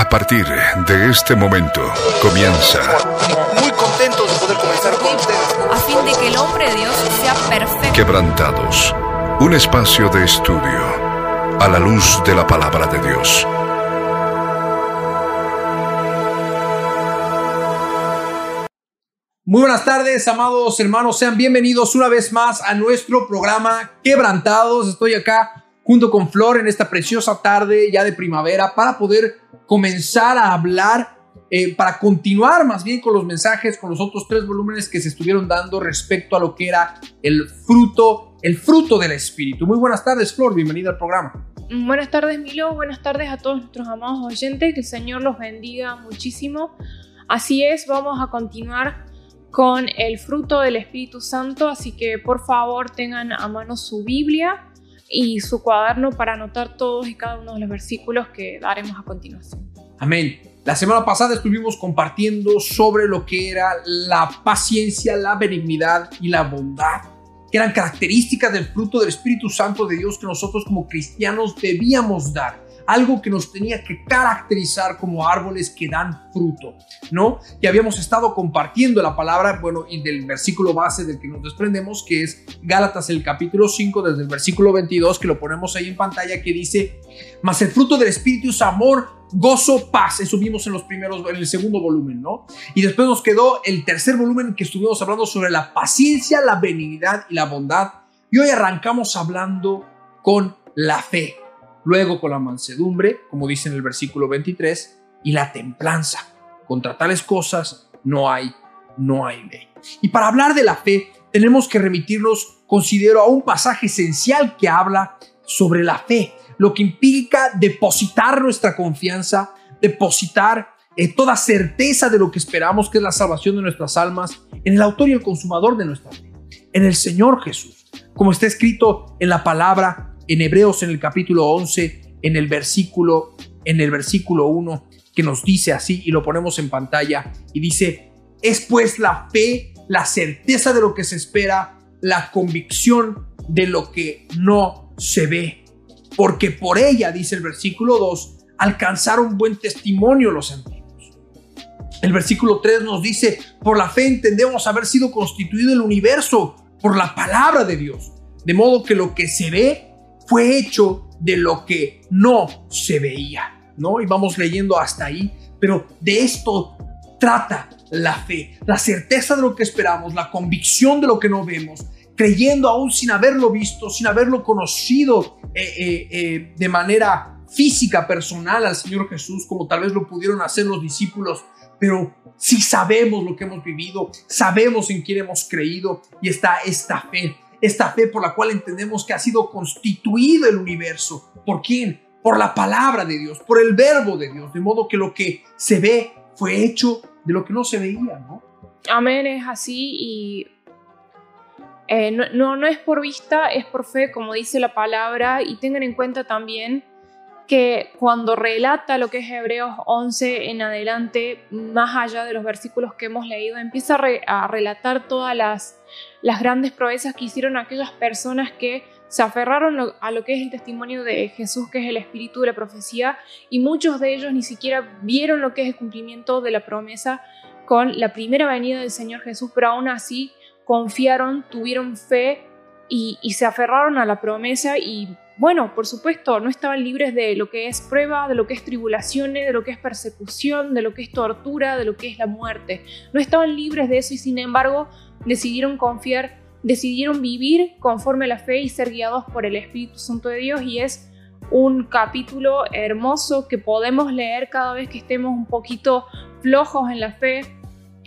A partir de este momento comienza. Muy contentos de poder comenzar con ustedes. a fin de que el hombre de Dios sea perfecto. Quebrantados. Un espacio de estudio a la luz de la palabra de Dios. Muy buenas tardes, amados hermanos. Sean bienvenidos una vez más a nuestro programa Quebrantados. Estoy acá junto con Flor en esta preciosa tarde ya de primavera para poder comenzar a hablar, eh, para continuar más bien con los mensajes, con los otros tres volúmenes que se estuvieron dando respecto a lo que era el fruto, el fruto del Espíritu. Muy buenas tardes, Flor. Bienvenida al programa. Buenas tardes, Milo. Buenas tardes a todos nuestros amados oyentes. Que el Señor los bendiga muchísimo. Así es, vamos a continuar con el fruto del Espíritu Santo. Así que por favor tengan a mano su Biblia y su cuaderno para anotar todos y cada uno de los versículos que daremos a continuación. Amén. La semana pasada estuvimos compartiendo sobre lo que era la paciencia, la benignidad y la bondad, que eran características del fruto del Espíritu Santo de Dios que nosotros como cristianos debíamos dar. Algo que nos tenía que caracterizar como árboles que dan fruto, ¿no? Y habíamos estado compartiendo la palabra, bueno, y del versículo base del que nos desprendemos, que es Gálatas el capítulo 5, desde el versículo 22, que lo ponemos ahí en pantalla, que dice, mas el fruto del Espíritu es amor, gozo, paz. Eso vimos en los primeros, en el segundo volumen, ¿no? Y después nos quedó el tercer volumen en que estuvimos hablando sobre la paciencia, la benignidad y la bondad. Y hoy arrancamos hablando con la fe, luego con la mansedumbre, como dice en el versículo 23, y la templanza. Contra tales cosas no hay, no hay ley. Y para hablar de la fe, tenemos que remitirnos, considero, a un pasaje esencial que habla sobre la fe lo que implica depositar nuestra confianza, depositar eh, toda certeza de lo que esperamos, que es la salvación de nuestras almas, en el autor y el consumador de nuestra fe, en el Señor Jesús. Como está escrito en la palabra en Hebreos en el capítulo 11, en el versículo, en el versículo 1, que nos dice así, y lo ponemos en pantalla, y dice, es pues la fe, la certeza de lo que se espera, la convicción de lo que no se ve porque por ella, dice el versículo 2, alcanzaron buen testimonio los antiguos. El versículo 3 nos dice, por la fe entendemos haber sido constituido el universo por la palabra de Dios, de modo que lo que se ve fue hecho de lo que no se veía, ¿no? Y vamos leyendo hasta ahí, pero de esto trata la fe, la certeza de lo que esperamos, la convicción de lo que no vemos, creyendo aún sin haberlo visto, sin haberlo conocido eh, eh, eh, de manera física, personal al Señor Jesús, como tal vez lo pudieron hacer los discípulos, pero si sabemos lo que hemos vivido, sabemos en quién hemos creído y está esta fe, esta fe por la cual entendemos que ha sido constituido el universo. ¿Por quién? Por la palabra de Dios, por el verbo de Dios, de modo que lo que se ve fue hecho de lo que no se veía, ¿no? Amén, es así y eh, no, no, es por vista, es por fe, como dice la palabra, y tengan en cuenta también que cuando relata lo que es Hebreos 11 en adelante, más allá de los versículos que hemos leído, empieza a relatar todas las, las grandes proezas que hicieron aquellas personas que se aferraron a lo que es el testimonio de Jesús, que es el espíritu de la profecía, y muchos de ellos ni siquiera vieron lo que es el cumplimiento de la promesa con la primera venida del Señor Jesús, pero aún así confiaron, tuvieron fe y, y, se aferraron a la promesa y bueno, por supuesto, no estaban libres de lo que es prueba, de lo que es tribulaciones, de lo que es persecución, de lo que es tortura, de lo que es la muerte. No estaban libres de eso y sin embargo decidieron confiar, decidieron vivir conforme a la fe y ser guiados por el Espíritu Santo de Dios y es un capítulo hermoso que podemos leer cada vez que estemos un poquito flojos en la fe,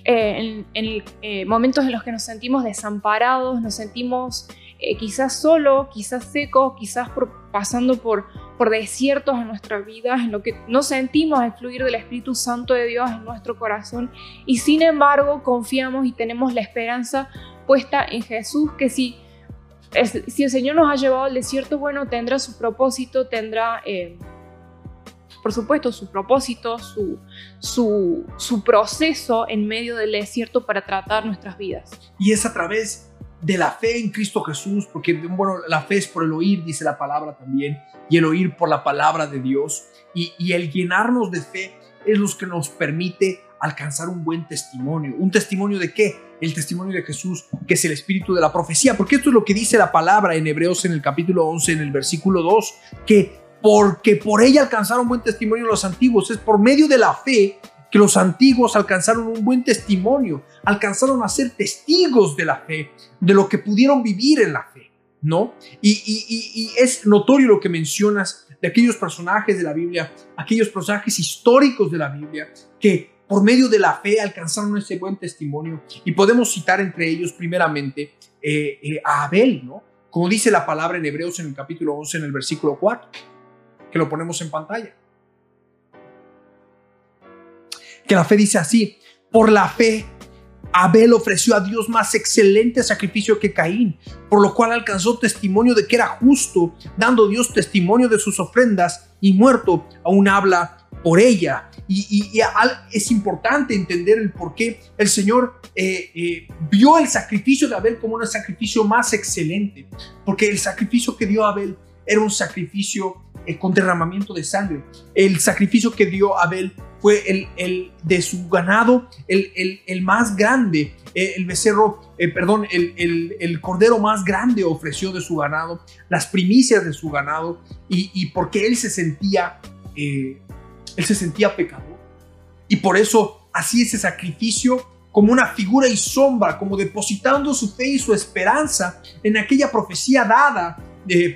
eh, en, eh, momentos en los que nos sentimos desamparados, nos sentimos eh, quizás solo, quizás seco, quizás pasando por, por desiertos en nuestras vidas, en lo que no sentimos el fluir del Espíritu Santo de Dios en nuestro corazón y sin embargo confiamos y tenemos la esperanza puesta en Jesús que si, si el Señor nos ha llevado al desierto, bueno, tendrá su propósito, tendrá... Eh, por supuesto, su propósito, su, su, proceso en medio del desierto para tratar nuestras vidas. Y es a través de la fe en Cristo Jesús, porque bueno, la fe es por el oír, dice la palabra también, y el oír por la palabra de Dios, y, y el llenarnos de fe es lo que nos permite alcanzar un buen testimonio. ¿Un testimonio de qué? El testimonio de Jesús, que es el espíritu de la profecía. Porque esto es lo que dice la palabra en Hebreos en el capítulo 11, en el versículo 2, que porque por ella alcanzaron buen testimonio los antiguos. Es por medio de la fe que los antiguos alcanzaron un buen testimonio, alcanzaron a ser testigos de la fe, de lo que pudieron vivir en la fe, ¿no? Y, es notorio lo que mencionas de aquellos personajes de la Biblia, aquellos personajes históricos de la Biblia, que por medio de la fe alcanzaron ese buen testimonio. Y podemos citar entre ellos primeramente eh, eh, a Abel, ¿no? Como dice la palabra en Hebreos en el capítulo 11, en el versículo 4 que lo ponemos en pantalla. Que la fe dice así, por la fe Abel ofreció a Dios más excelente sacrificio que Caín, por lo cual alcanzó testimonio de que era justo, dando Dios testimonio de sus ofrendas y muerto aún habla por ella. Y, es importante entender el por qué el Señor eh, eh, vio el sacrificio de Abel como un sacrificio más excelente, porque el sacrificio que dio Abel era un sacrificio eh, con derramamiento de sangre. El sacrificio que dio Abel fue el, el de su ganado, el, el, el más grande, eh, el becerro, eh, perdón, el, cordero más grande ofreció de su ganado, las primicias de su ganado, y, y porque él se sentía, él se sentía pecador. Y por eso hacía ese sacrificio como una figura y sombra, como depositando su fe y su esperanza en aquella profecía dada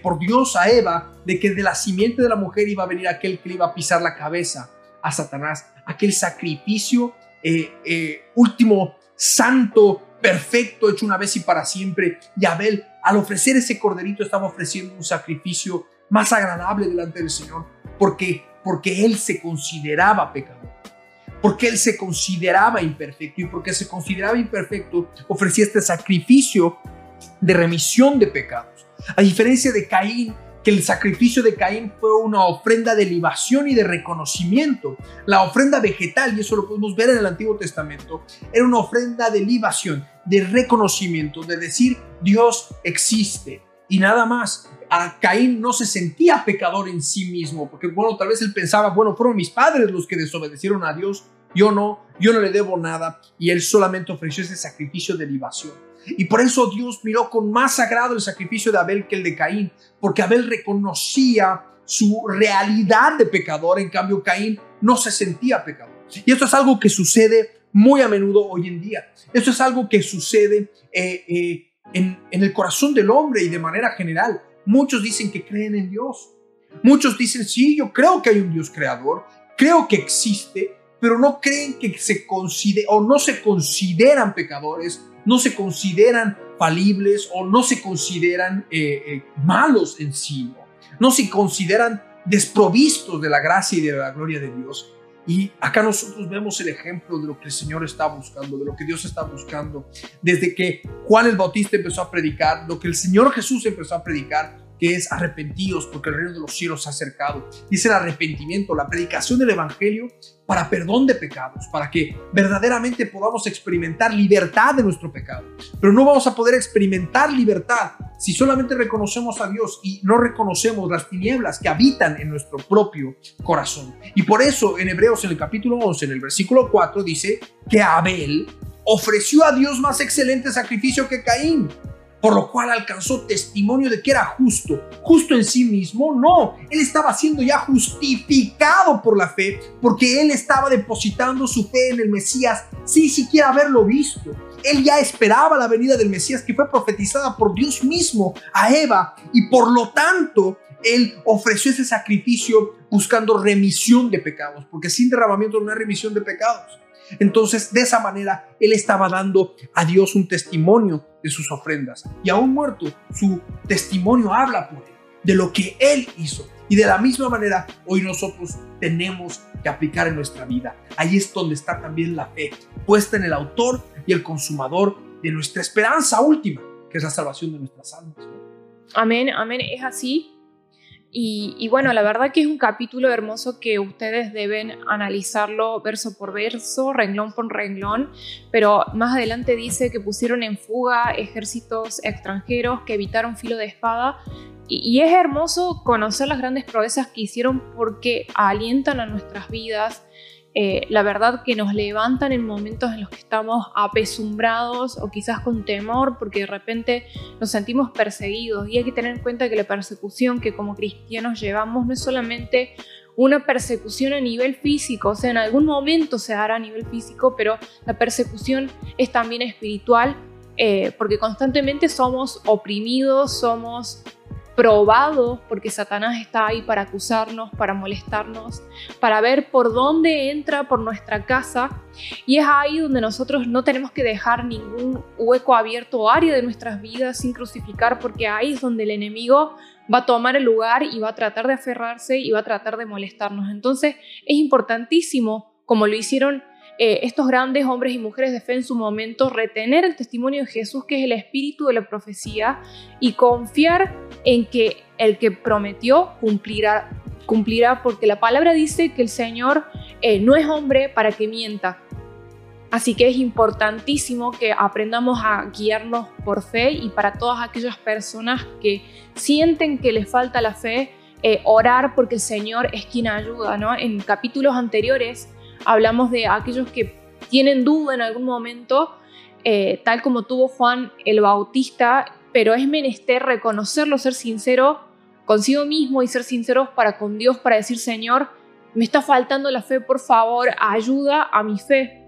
por Dios a Eva de que de la simiente de la mujer iba a venir aquel que le iba a pisar la cabeza a Satanás, aquel sacrificio eh, eh, último, santo, perfecto, hecho una vez y para siempre. Y Abel, al ofrecer ese corderito, estaba ofreciendo un sacrificio más agradable delante del Señor, porque, porque él se consideraba pecador, porque él se consideraba imperfecto y porque se consideraba imperfecto, ofrecía este sacrificio de remisión de pecados. A diferencia de Caín, que el sacrificio de Caín fue una ofrenda de libación y de reconocimiento. La ofrenda vegetal, y eso lo podemos ver en el Antiguo Testamento, era una ofrenda de libación, de reconocimiento, de decir Dios existe y nada más. A Caín no se sentía pecador en sí mismo, porque bueno, tal vez él pensaba, bueno, fueron mis padres los que desobedecieron a Dios, yo no, yo no le debo nada, y él solamente ofreció ese sacrificio de libación. Y por eso Dios miró con más agrado el sacrificio de Abel que el de Caín, porque Abel reconocía su realidad de pecador, en cambio Caín no se sentía pecador. Y esto es algo que sucede muy a menudo hoy en día. Esto es algo que sucede eh, eh, en, en el corazón del hombre y de manera general. Muchos dicen que creen en Dios. Muchos dicen, sí, yo creo que hay un Dios creador, creo que existe, pero no creen que se considere o no se consideran pecadores no se consideran falibles o no se consideran eh, eh, malos en sí, ¿no? se consideran desprovistos de la gracia y de la gloria de Dios. Y acá nosotros vemos el ejemplo de lo que el Señor está buscando, de lo que Dios está buscando. Desde que Juan el Bautista empezó a predicar, lo que el Señor Jesús empezó a predicar, que es arrepentidos porque el reino de los cielos se ha acercado. Dice el arrepentimiento, la predicación del Evangelio para perdón de pecados, para que verdaderamente podamos experimentar libertad de nuestro pecado. Pero no vamos a poder experimentar libertad si solamente reconocemos a Dios y no reconocemos las tinieblas que habitan en nuestro propio corazón. Y por eso en Hebreos en el capítulo 11, en el versículo 4, dice que Abel ofreció a Dios más excelente sacrificio que Caín por lo cual alcanzó testimonio de que era justo. ¿Justo en sí mismo? No, él estaba siendo ya justificado por la fe, porque él estaba depositando su fe en el Mesías sin siquiera haberlo visto. Él ya esperaba la venida del Mesías que fue profetizada por Dios mismo a Eva y por lo tanto él ofreció ese sacrificio buscando remisión de pecados, porque sin derramamiento no hay remisión de pecados. Entonces, de esa manera, él estaba dando a Dios un testimonio de sus ofrendas. Y aún muerto, su testimonio habla por él, de lo que él hizo. Y de la misma manera, hoy nosotros tenemos que aplicar en nuestra vida. Ahí es donde está también la fe, puesta en el autor y el consumador de nuestra esperanza última, que es la salvación de nuestras almas. Amén, amén, es así. Y, bueno, la verdad que es un capítulo hermoso que ustedes deben analizarlo verso por verso, renglón por renglón, pero más adelante dice que pusieron en fuga ejércitos extranjeros, que evitaron filo de espada, y, es hermoso conocer las grandes proezas que hicieron porque alientan a nuestras vidas, eh, la verdad que nos levantan en momentos en los que estamos apesumbrados o quizás con temor porque de repente nos sentimos perseguidos. Y hay que tener en cuenta que la persecución que como cristianos llevamos no es solamente una persecución a nivel físico, o sea, en algún momento se dará a nivel físico, pero la persecución es también espiritual eh, porque constantemente somos oprimidos, somos probados, porque Satanás está ahí para acusarnos, para molestarnos, para ver por dónde entra por nuestra casa. Y es ahí donde nosotros no tenemos que dejar ningún hueco abierto o área de nuestras vidas sin crucificar, porque ahí es donde el enemigo va a tomar el lugar y va a tratar de aferrarse y va a tratar de molestarnos. Entonces es importantísimo, como lo hicieron eh, estos grandes hombres y mujeres de fe en su momento, retener el testimonio de Jesús, que es el espíritu de la profecía, y confiar en que el que prometió cumplirá, cumplirá porque la palabra dice que el Señor eh, no es hombre para que mienta. Así que es importantísimo que aprendamos a guiarnos por fe y para todas aquellas personas que sienten que les falta la fe, eh, orar porque el Señor es quien ayuda. ¿no? En capítulos anteriores hablamos de aquellos que tienen duda en algún momento, eh, tal como tuvo Juan el Bautista, pero es menester reconocerlo, ser sincero consigo mismo y ser sinceros para con Dios, para decir, Señor, me está faltando la fe, por favor, ayuda a mi fe.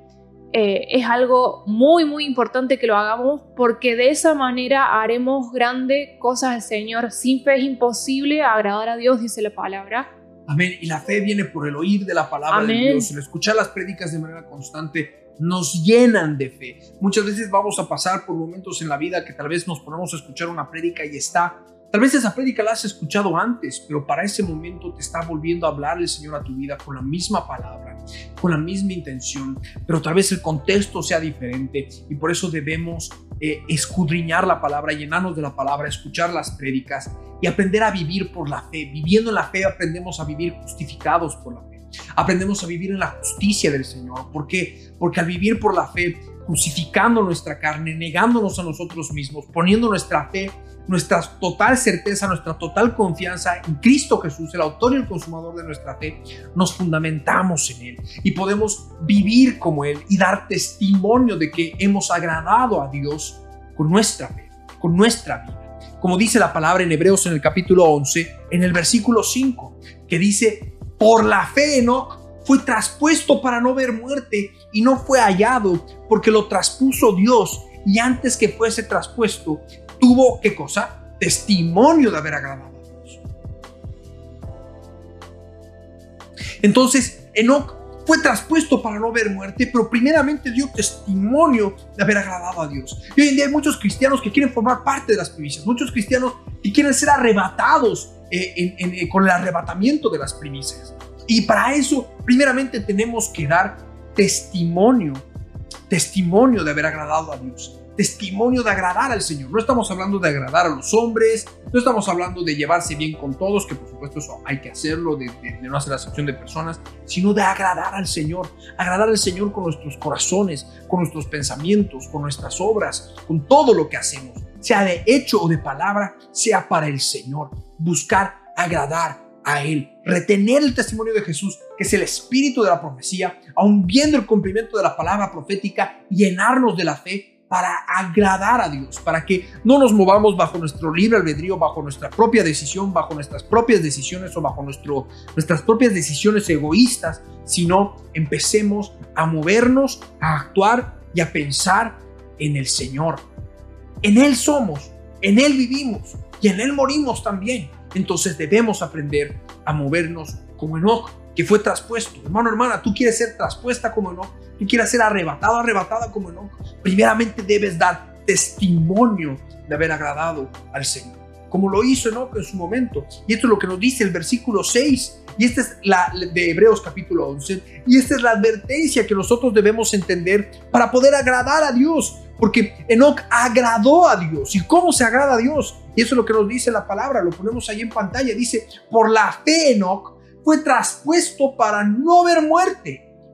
Eh, es algo muy, muy importante que lo hagamos porque de esa manera haremos grandes cosas al Señor. Sin fe es imposible agradar a Dios, dice la palabra. Amén. Y la fe viene por el oír de la palabra de Dios. El escuchar las prédicas de manera constante nos llenan de fe. Muchas veces vamos a pasar por momentos en la vida que tal vez nos ponemos a escuchar una prédica y está Tal vez esa prédica la has escuchado antes, pero para ese momento te está volviendo a hablar el Señor a tu vida con la misma palabra, con la misma intención, pero tal vez el contexto sea diferente y por eso debemos eh, escudriñar la palabra, llenarnos de la palabra, escuchar las prédicas y aprender a vivir por la fe. Viviendo en la fe aprendemos a vivir justificados por la fe. Aprendemos a vivir en la justicia del Señor. ¿Por qué? Porque al vivir por la fe, crucificando nuestra carne, negándonos a nosotros mismos, poniendo nuestra fe nuestra total certeza, nuestra total confianza en Cristo Jesús, el autor y el consumador de nuestra fe, nos fundamentamos en Él y podemos vivir como Él y dar testimonio de que hemos agradado a Dios con nuestra fe, con nuestra vida. Como dice la palabra en Hebreos en el capítulo 11, en el versículo 5, que dice, por la fe Enoch fue traspuesto para no ver muerte y no fue hallado porque lo traspuso Dios y antes que fuese traspuesto tuvo, ¿qué cosa? Testimonio de haber agradado a Dios. Entonces, Enoch fue traspuesto para no ver muerte, pero primeramente dio testimonio de haber agradado a Dios. Y hoy en día hay muchos cristianos que quieren formar parte de las primicias, muchos cristianos que quieren ser arrebatados eh, eh, con el arrebatamiento de las primicias. Y para eso, primeramente tenemos que dar testimonio, testimonio de haber agradado a Dios testimonio de agradar al Señor. No estamos hablando de agradar a los hombres, no estamos hablando de llevarse bien con todos, que por supuesto eso hay que hacerlo, de, no hacer acepción de personas, sino de agradar al Señor. Agradar al Señor con nuestros corazones, con nuestros pensamientos, con nuestras obras, con todo lo que hacemos, sea de hecho o de palabra, sea para el Señor. Buscar agradar a Él, retener el testimonio de Jesús, que es el espíritu de la profecía, aun viendo el cumplimiento de la palabra profética, llenarnos de la fe para agradar a Dios, para que no nos movamos bajo nuestro libre albedrío, bajo nuestra propia decisión, bajo nuestras propias decisiones o bajo nuestras propias decisiones egoístas, sino empecemos a movernos, a actuar y a pensar en el Señor. En Él somos, en Él vivimos y en Él morimos también. Entonces debemos aprender a movernos como Enoch, que fue traspuesto. Hermano, hermana, tú quieres ser traspuesta como Enoch, tú quieres ser arrebatado, arrebatada como Enoch. Primeramente debes dar testimonio de haber agradado al Señor, como lo hizo Enoch en su momento. Y esto es lo que nos dice el versículo 6. Y esta es la de Hebreos capítulo 11. Y esta es la advertencia que nosotros debemos entender para poder agradar a Dios. Porque Enoch agradó a Dios. ¿Y cómo se agrada a Dios? Y eso es lo que nos dice la palabra. Lo ponemos ahí en pantalla. Dice, por la fe Enoch fue traspuesto para no ver muerte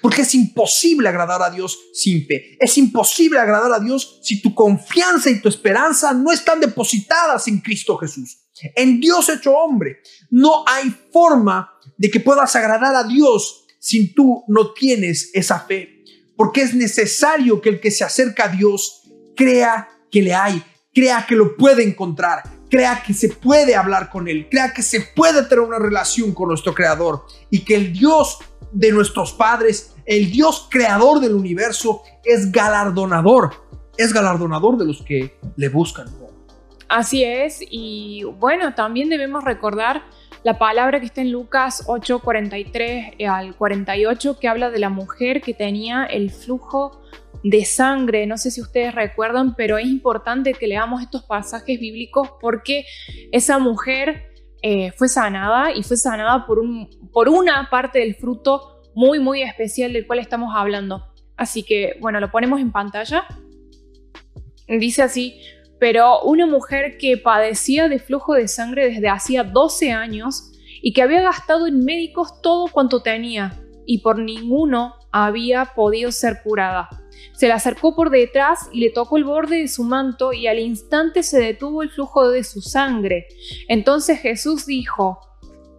Porque es imposible agradar a Dios sin fe. Es imposible agradar a Dios si tu confianza y tu esperanza no están depositadas en Cristo Jesús. En Dios hecho hombre. No hay forma de que puedas agradar a Dios si tú no tienes esa fe. Porque es necesario que el que se acerca a Dios crea que le hay, crea que lo puede encontrar, crea que se puede hablar con Él, crea que se puede tener una relación con nuestro Creador y que el Dios de nuestros padres, el Dios creador del universo, es galardonador, es galardonador de los que le buscan. Así es, y bueno, también debemos recordar la palabra que está en Lucas 8, 43 al 48, que habla de la mujer que tenía el flujo de sangre. No sé si ustedes recuerdan, pero es importante que leamos estos pasajes bíblicos porque esa mujer eh, fue sanada y fue sanada por, un, por una parte del fruto muy, muy especial del cual estamos hablando. Así que, bueno, lo ponemos en pantalla. Dice así, pero una mujer que padecía de flujo de sangre desde hacía 12 años y que había gastado en médicos todo cuanto tenía y por ninguno había podido ser curada. Se le acercó por detrás y le tocó el borde de su manto y al instante se detuvo el flujo de su sangre. Entonces Jesús dijo,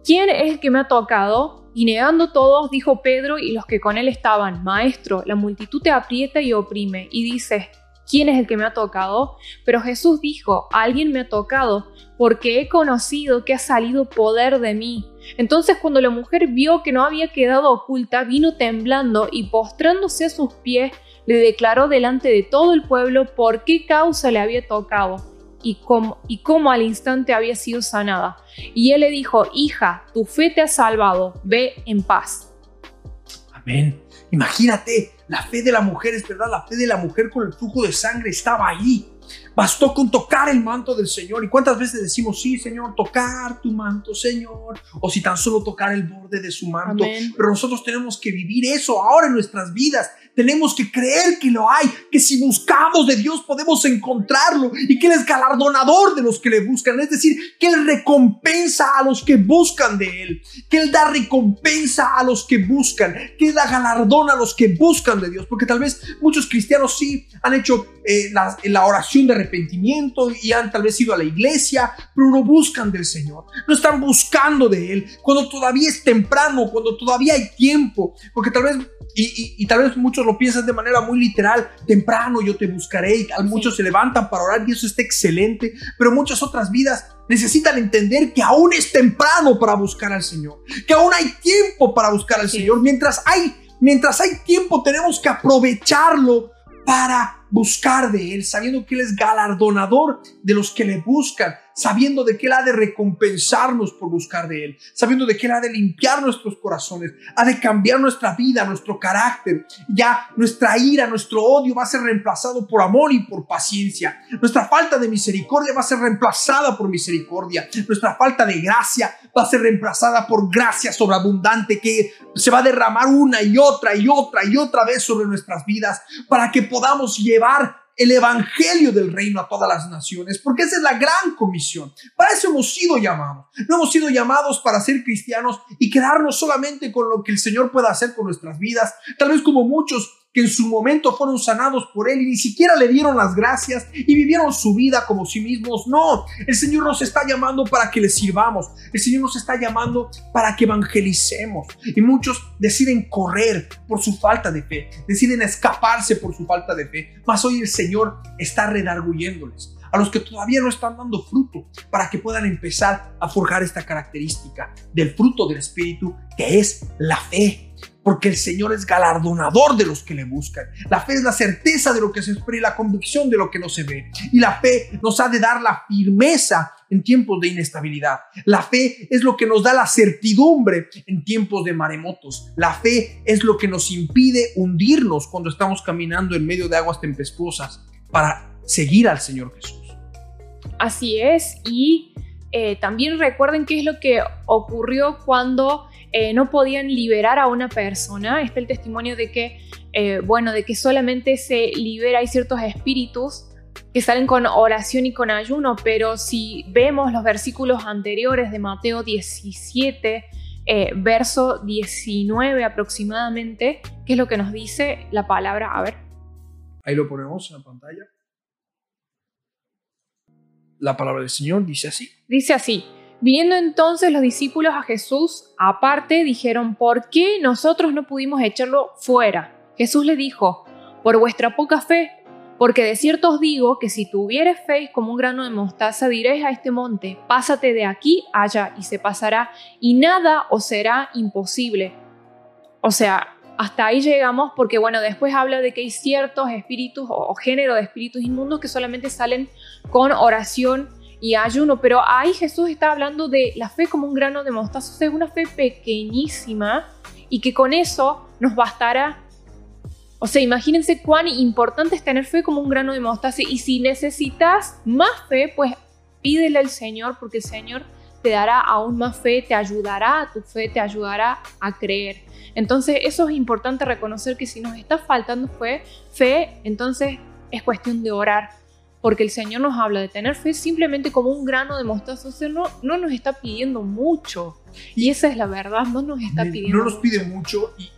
¿quién es el que me ha tocado? Y negando todos, dijo Pedro y los que con él estaban, Maestro, la multitud te aprieta y oprime, y dices, ¿quién es el que me ha tocado? Pero Jesús dijo, alguien me ha tocado, porque he conocido que ha salido poder de mí. Entonces cuando la mujer vio que no había quedado oculta, vino temblando y postrándose a sus pies, le declaró delante de todo el pueblo por qué causa le había tocado y cómo, y cómo al instante había sido sanada. Y él le dijo, hija, tu fe te ha salvado, ve en paz. Amén. Imagínate, la fe de la mujer es verdad, la fe de la mujer con el flujo de sangre estaba ahí. Bastó con tocar el manto del Señor. ¿Y cuántas veces decimos, sí, Señor, tocar tu manto, Señor? O si tan solo tocar el borde de su manto. Pero nosotros tenemos que vivir eso ahora en nuestras vidas. Tenemos que creer que lo hay, que si buscamos de Dios podemos encontrarlo y que Él es galardonador de los que le buscan. Es decir, que Él recompensa a los que buscan de Él, que Él da recompensa a los que buscan, que Él da galardón a los que buscan de Dios. Porque tal vez muchos cristianos sí han hecho eh, la, la oración de arrepentimiento y han tal vez ido a la iglesia, pero no buscan del Señor, no están buscando de Él cuando todavía es temprano, cuando todavía hay tiempo, porque tal vez y, tal vez muchos lo piensan de manera muy literal, temprano yo te buscaré, y muchos se levantan para orar y eso está excelente, pero muchas otras vidas necesitan entender que aún es temprano para buscar al Señor, que aún hay tiempo para buscar al Señor, mientras hay, mientras hay tiempo tenemos que aprovecharlo para buscar de Él, sabiendo que Él es galardonador de los que le buscan, sabiendo de que Él ha de recompensarnos por buscar de Él, sabiendo de que Él ha de limpiar nuestros corazones, ha de cambiar nuestra vida, nuestro carácter. Ya nuestra ira, nuestro odio va a ser reemplazado por amor y por paciencia. Nuestra falta de misericordia va a ser reemplazada por misericordia. Nuestra falta de gracia va a ser reemplazada por gracia sobreabundante que se va a derramar una y otra y otra y otra vez sobre nuestras vidas para que podamos llevar el evangelio del reino a todas las naciones, porque esa es la gran comisión. Para eso hemos sido llamados. No hemos sido llamados para ser cristianos y quedarnos solamente con lo que el Señor pueda hacer con nuestras vidas, tal vez como muchos que en su momento fueron sanados por Él y ni siquiera le dieron las gracias y vivieron su vida como sí mismos. No, el Señor nos está llamando para que le sirvamos. El Señor nos está llamando para que evangelicemos. Y muchos deciden correr por su falta de fe, deciden escaparse por su falta de fe. Mas hoy el Señor está redarguyéndoles a los que todavía no están dando fruto, para que puedan empezar a forjar esta característica del fruto del Espíritu, que es la fe porque el Señor es galardonador de los que le buscan. La fe es la certeza de lo que se espera y la convicción de lo que no se ve. Y la fe nos ha de dar la firmeza en tiempos de inestabilidad. La fe es lo que nos da la certidumbre en tiempos de maremotos. La fe es lo que nos impide hundirnos cuando estamos caminando en medio de aguas tempestuosas para seguir al Señor Jesús. Así es, y eh, también recuerden qué es lo que ocurrió cuando eh, no podían liberar a una persona. Está el testimonio de que, eh, bueno, de que solamente se libera, hay ciertos espíritus que salen con oración y con ayuno, pero si vemos los versículos anteriores de Mateo 17, eh, verso 19 aproximadamente, ¿qué es lo que nos dice la palabra? A ver. Ahí lo ponemos en la pantalla. La palabra del Señor dice así. Dice así. Viniendo entonces los discípulos a Jesús, aparte dijeron, ¿por qué nosotros no pudimos echarlo fuera? Jesús le dijo, por vuestra poca fe, porque de cierto os digo que si tuvieres fe como un grano de mostaza, diréis a este monte, pásate de aquí allá, y se pasará, y nada os será imposible. O sea, hasta ahí llegamos porque, bueno, después habla de que hay ciertos espíritus o, género de espíritus inmundos que solamente salen con oración y ayuno, pero ahí Jesús está hablando de la fe como un grano de mostaza, o sea, es una fe pequeñísima y que con eso nos bastará. O sea, imagínense cuán importante es tener fe como un grano de mostaza y si necesitas más fe, pues pídele al Señor porque el Señor te dará aún más fe, te ayudará a tu fe, te ayudará a creer. Entonces eso es importante reconocer que si nos está faltando fe, fe, entonces es cuestión de orar. Porque el Señor nos habla de tener fe simplemente como un grano de mostaza. O sea, no, no nos está pidiendo mucho. Y esa es la verdad, no nos está pidiendo No nos pide mucho y,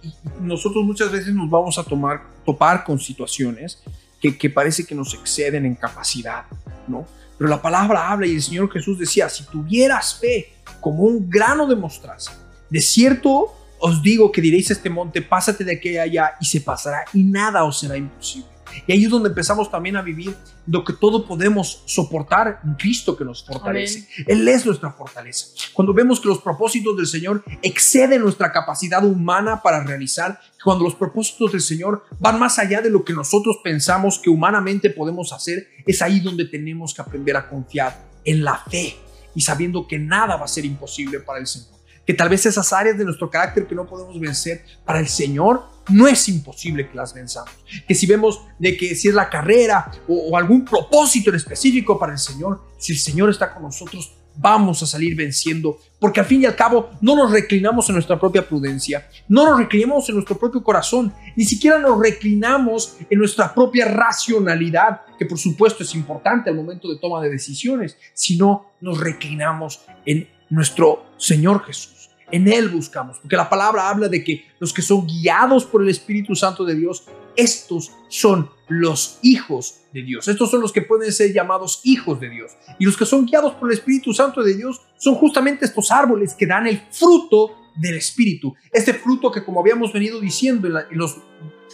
nosotros muchas veces nos vamos a tomar, topar con situaciones que, que parece que nos exceden en capacidad, ¿no? Pero la palabra habla y el Señor Jesús decía, si tuvieras fe como un grano de mostaza, de cierto os digo que diréis a este monte, pásate de aquí allá y se pasará y nada os será imposible. Y ahí es donde empezamos también a vivir lo que todo podemos soportar Cristo que nos fortalece. Él es nuestra fortaleza. Cuando vemos que los propósitos del Señor exceden nuestra capacidad humana para realizar, cuando los propósitos del Señor van más allá de lo que nosotros pensamos que humanamente podemos hacer, es ahí donde tenemos que aprender a confiar en la fe y sabiendo que nada va a ser imposible para el Señor que tal vez esas áreas de nuestro carácter que no podemos vencer, para el Señor no es imposible que las venzamos. Que si vemos de que si es la carrera o, algún propósito en específico para el Señor, si el Señor está con nosotros, vamos a salir venciendo, porque al fin y al cabo no nos reclinamos en nuestra propia prudencia, no nos reclinamos en nuestro propio corazón, ni siquiera nos reclinamos en nuestra propia racionalidad, que por supuesto es importante al momento de toma de decisiones, sino nos reclinamos en nuestro Señor Jesús. En Él buscamos, porque la palabra habla de que los que son guiados por el Espíritu Santo de Dios, estos son los hijos de Dios. Estos son los que pueden ser llamados hijos de Dios. Y los que son guiados por el Espíritu Santo de Dios son justamente estos árboles que dan el fruto del Espíritu. Este fruto que como habíamos venido diciendo en, los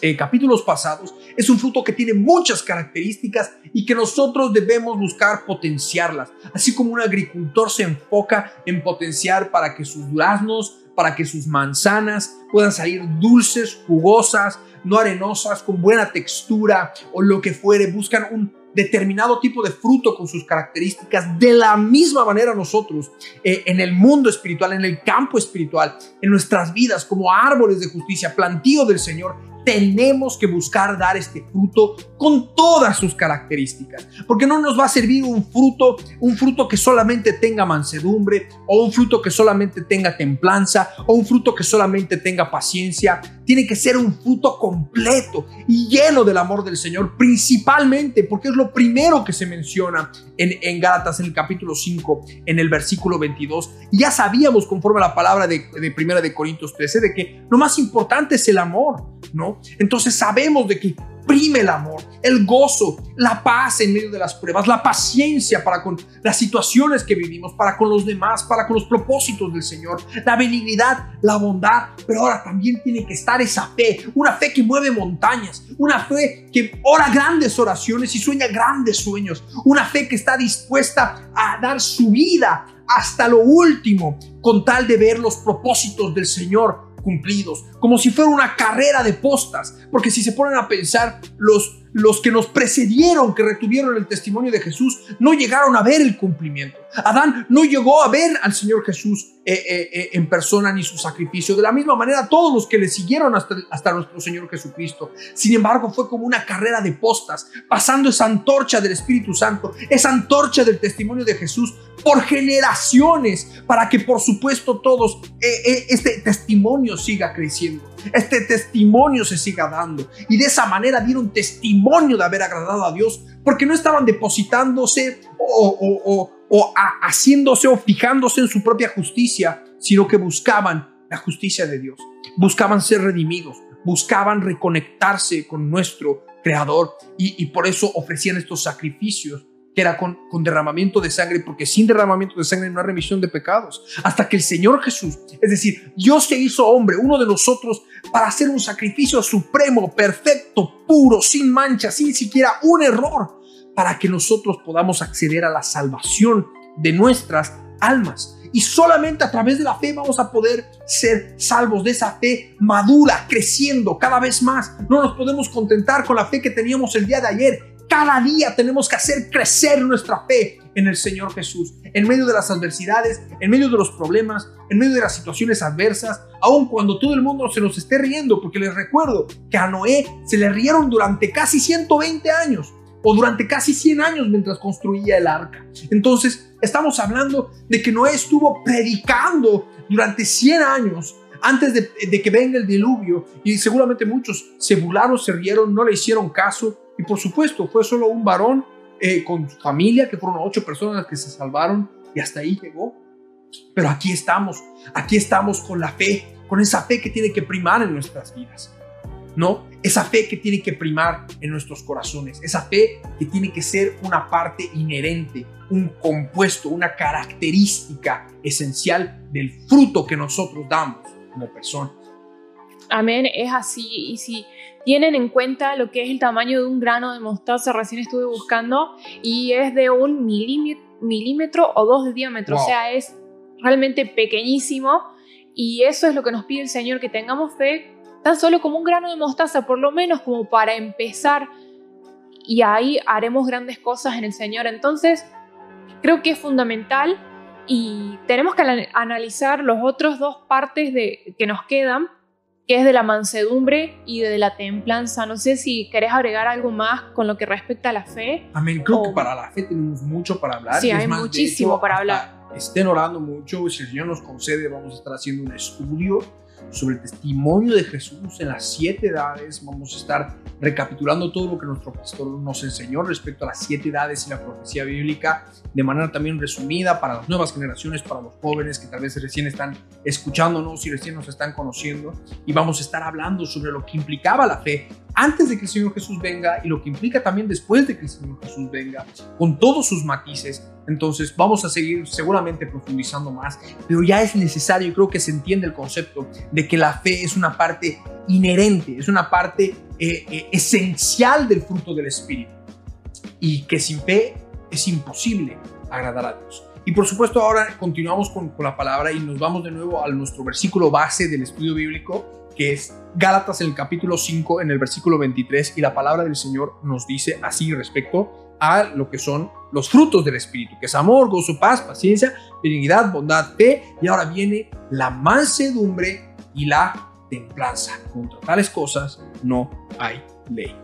eh, capítulos pasados, es un fruto que tiene muchas características y que nosotros debemos buscar potenciarlas, así como un agricultor se enfoca en potenciar para que sus duraznos, para que sus manzanas puedan salir dulces, jugosas, no arenosas, con buena textura o lo que fuere, buscan un determinado tipo de fruto con sus características. De la misma manera nosotros, eh, en el mundo espiritual, en el campo espiritual, en nuestras vidas, como árboles de justicia, plantío del Señor, tenemos que buscar dar este fruto con todas sus características, porque no nos va a servir un fruto, un fruto que solamente tenga mansedumbre o un fruto que solamente tenga templanza o un fruto que solamente tenga paciencia. Tiene que ser un fruto completo y lleno del amor del Señor, principalmente porque es lo primero que se menciona en, en Gálatas en el capítulo 5, en el versículo 22. Y ya sabíamos conforme a la palabra de, de Primera de Corintios 13 de que lo más importante es el amor, ¿no? Entonces sabemos de que prime el amor, el gozo, la paz en medio de las pruebas, la paciencia para con las situaciones que vivimos, para con los demás, para con los propósitos del Señor, la benignidad, la bondad, pero ahora también tiene que estar esa fe, una fe que mueve montañas, una fe que ora grandes oraciones y sueña grandes sueños, una fe que está dispuesta a dar su vida hasta lo último con tal de ver los propósitos del Señor cumplidos, como si fuera una carrera de postas, porque si se ponen a pensar, los, los que nos precedieron, que retuvieron el testimonio de Jesús, no llegaron a ver el cumplimiento. Adán no llegó a ver al Señor Jesús eh, eh, eh, en persona ni su sacrificio. De la misma manera, todos los que le siguieron hasta, hasta nuestro Señor Jesucristo. Sin embargo, fue como una carrera de postas, pasando esa antorcha del Espíritu Santo, esa antorcha del testimonio de Jesús por generaciones, para que por supuesto todos, eh, eh, este testimonio siga creciendo, este testimonio se siga dando. Y de esa manera dieron testimonio de haber agradado a Dios, porque no estaban depositándose o, o haciéndose o fijándose en su propia justicia, sino que buscaban la justicia de Dios, buscaban ser redimidos, buscaban reconectarse con nuestro Creador y, por eso ofrecían estos sacrificios que era con, derramamiento de sangre, porque sin derramamiento de sangre no hay remisión de pecados. Hasta que el Señor Jesús, es decir, Dios se hizo hombre, uno de nosotros, para hacer un sacrificio supremo, perfecto, puro, sin mancha, sin siquiera un error, para que nosotros podamos acceder a la salvación de nuestras almas. Y solamente a través de la fe vamos a poder ser salvos de esa fe madura, creciendo cada vez más. No nos podemos contentar con la fe que teníamos el día de ayer. Cada día tenemos que hacer crecer nuestra fe en el Señor Jesús, en medio de las adversidades, en medio de los problemas, en medio de las situaciones adversas, aun cuando todo el mundo se nos esté riendo, porque les recuerdo que a Noé se le rieron durante casi 120 años o durante casi 100 años mientras construía el arca. Entonces, estamos hablando de que Noé estuvo predicando durante 100 años antes de, que venga el diluvio y seguramente muchos se burlaron, se rieron, no le hicieron caso y por supuesto fue solo un varón eh, con su familia, que fueron ocho personas las que se salvaron y hasta ahí llegó. Pero aquí estamos, aquí estamos con la fe, con esa fe que tiene que primar en nuestras vidas. ¿no? Esa fe que tiene que primar en nuestros corazones, esa fe que tiene que ser una parte inherente, un compuesto, una característica esencial del fruto que nosotros damos como personas. Amén, es así. Y si tienen en cuenta lo que es el tamaño de un grano de mostaza, recién estuve buscando, y es de un milímetro, o dos de diámetro, o sea, es realmente pequeñísimo. Y eso es lo que nos pide el Señor, que tengamos fe tan solo como un grano de mostaza, por lo menos como para empezar. Y ahí haremos grandes cosas en el Señor. Entonces, creo que es fundamental y tenemos que analizar los otros dos partes de, que nos quedan, que es de la mansedumbre y de la templanza. No sé si querés agregar algo más con lo que respecta a la fe. Amén. Creo que para la fe tenemos mucho para hablar. Sí, hay muchísimo para hablar. Estén orando mucho. Si el Señor nos concede, vamos a estar haciendo un estudio sobre el testimonio de Jesús en las siete edades. Vamos a estar recapitulando todo lo que nuestro pastor nos enseñó respecto a las siete edades y la profecía bíblica de manera también resumida para las nuevas generaciones, para los jóvenes que tal vez recién están escuchándonos y recién nos están conociendo. Y vamos a estar hablando sobre lo que implicaba la fe antes de que el Señor Jesús venga y lo que implica también después de que el Señor Jesús venga, con todos sus matices. Entonces vamos a seguir seguramente profundizando más, pero ya es necesario, creo que se entiende el concepto de que la fe es una parte inherente, es una parte eh, eh, esencial del fruto del Espíritu y que sin fe es imposible agradar a Dios. Y por supuesto ahora continuamos con, la palabra y nos vamos de nuevo a nuestro versículo base del estudio bíblico que es Gálatas en el capítulo 5, en el versículo 23, y la palabra del Señor nos dice así respecto a lo que son los frutos del Espíritu, que es amor, gozo, paz, paciencia, benignidad, bondad, fe, y ahora viene la mansedumbre y la templanza. Contra tales cosas no hay ley,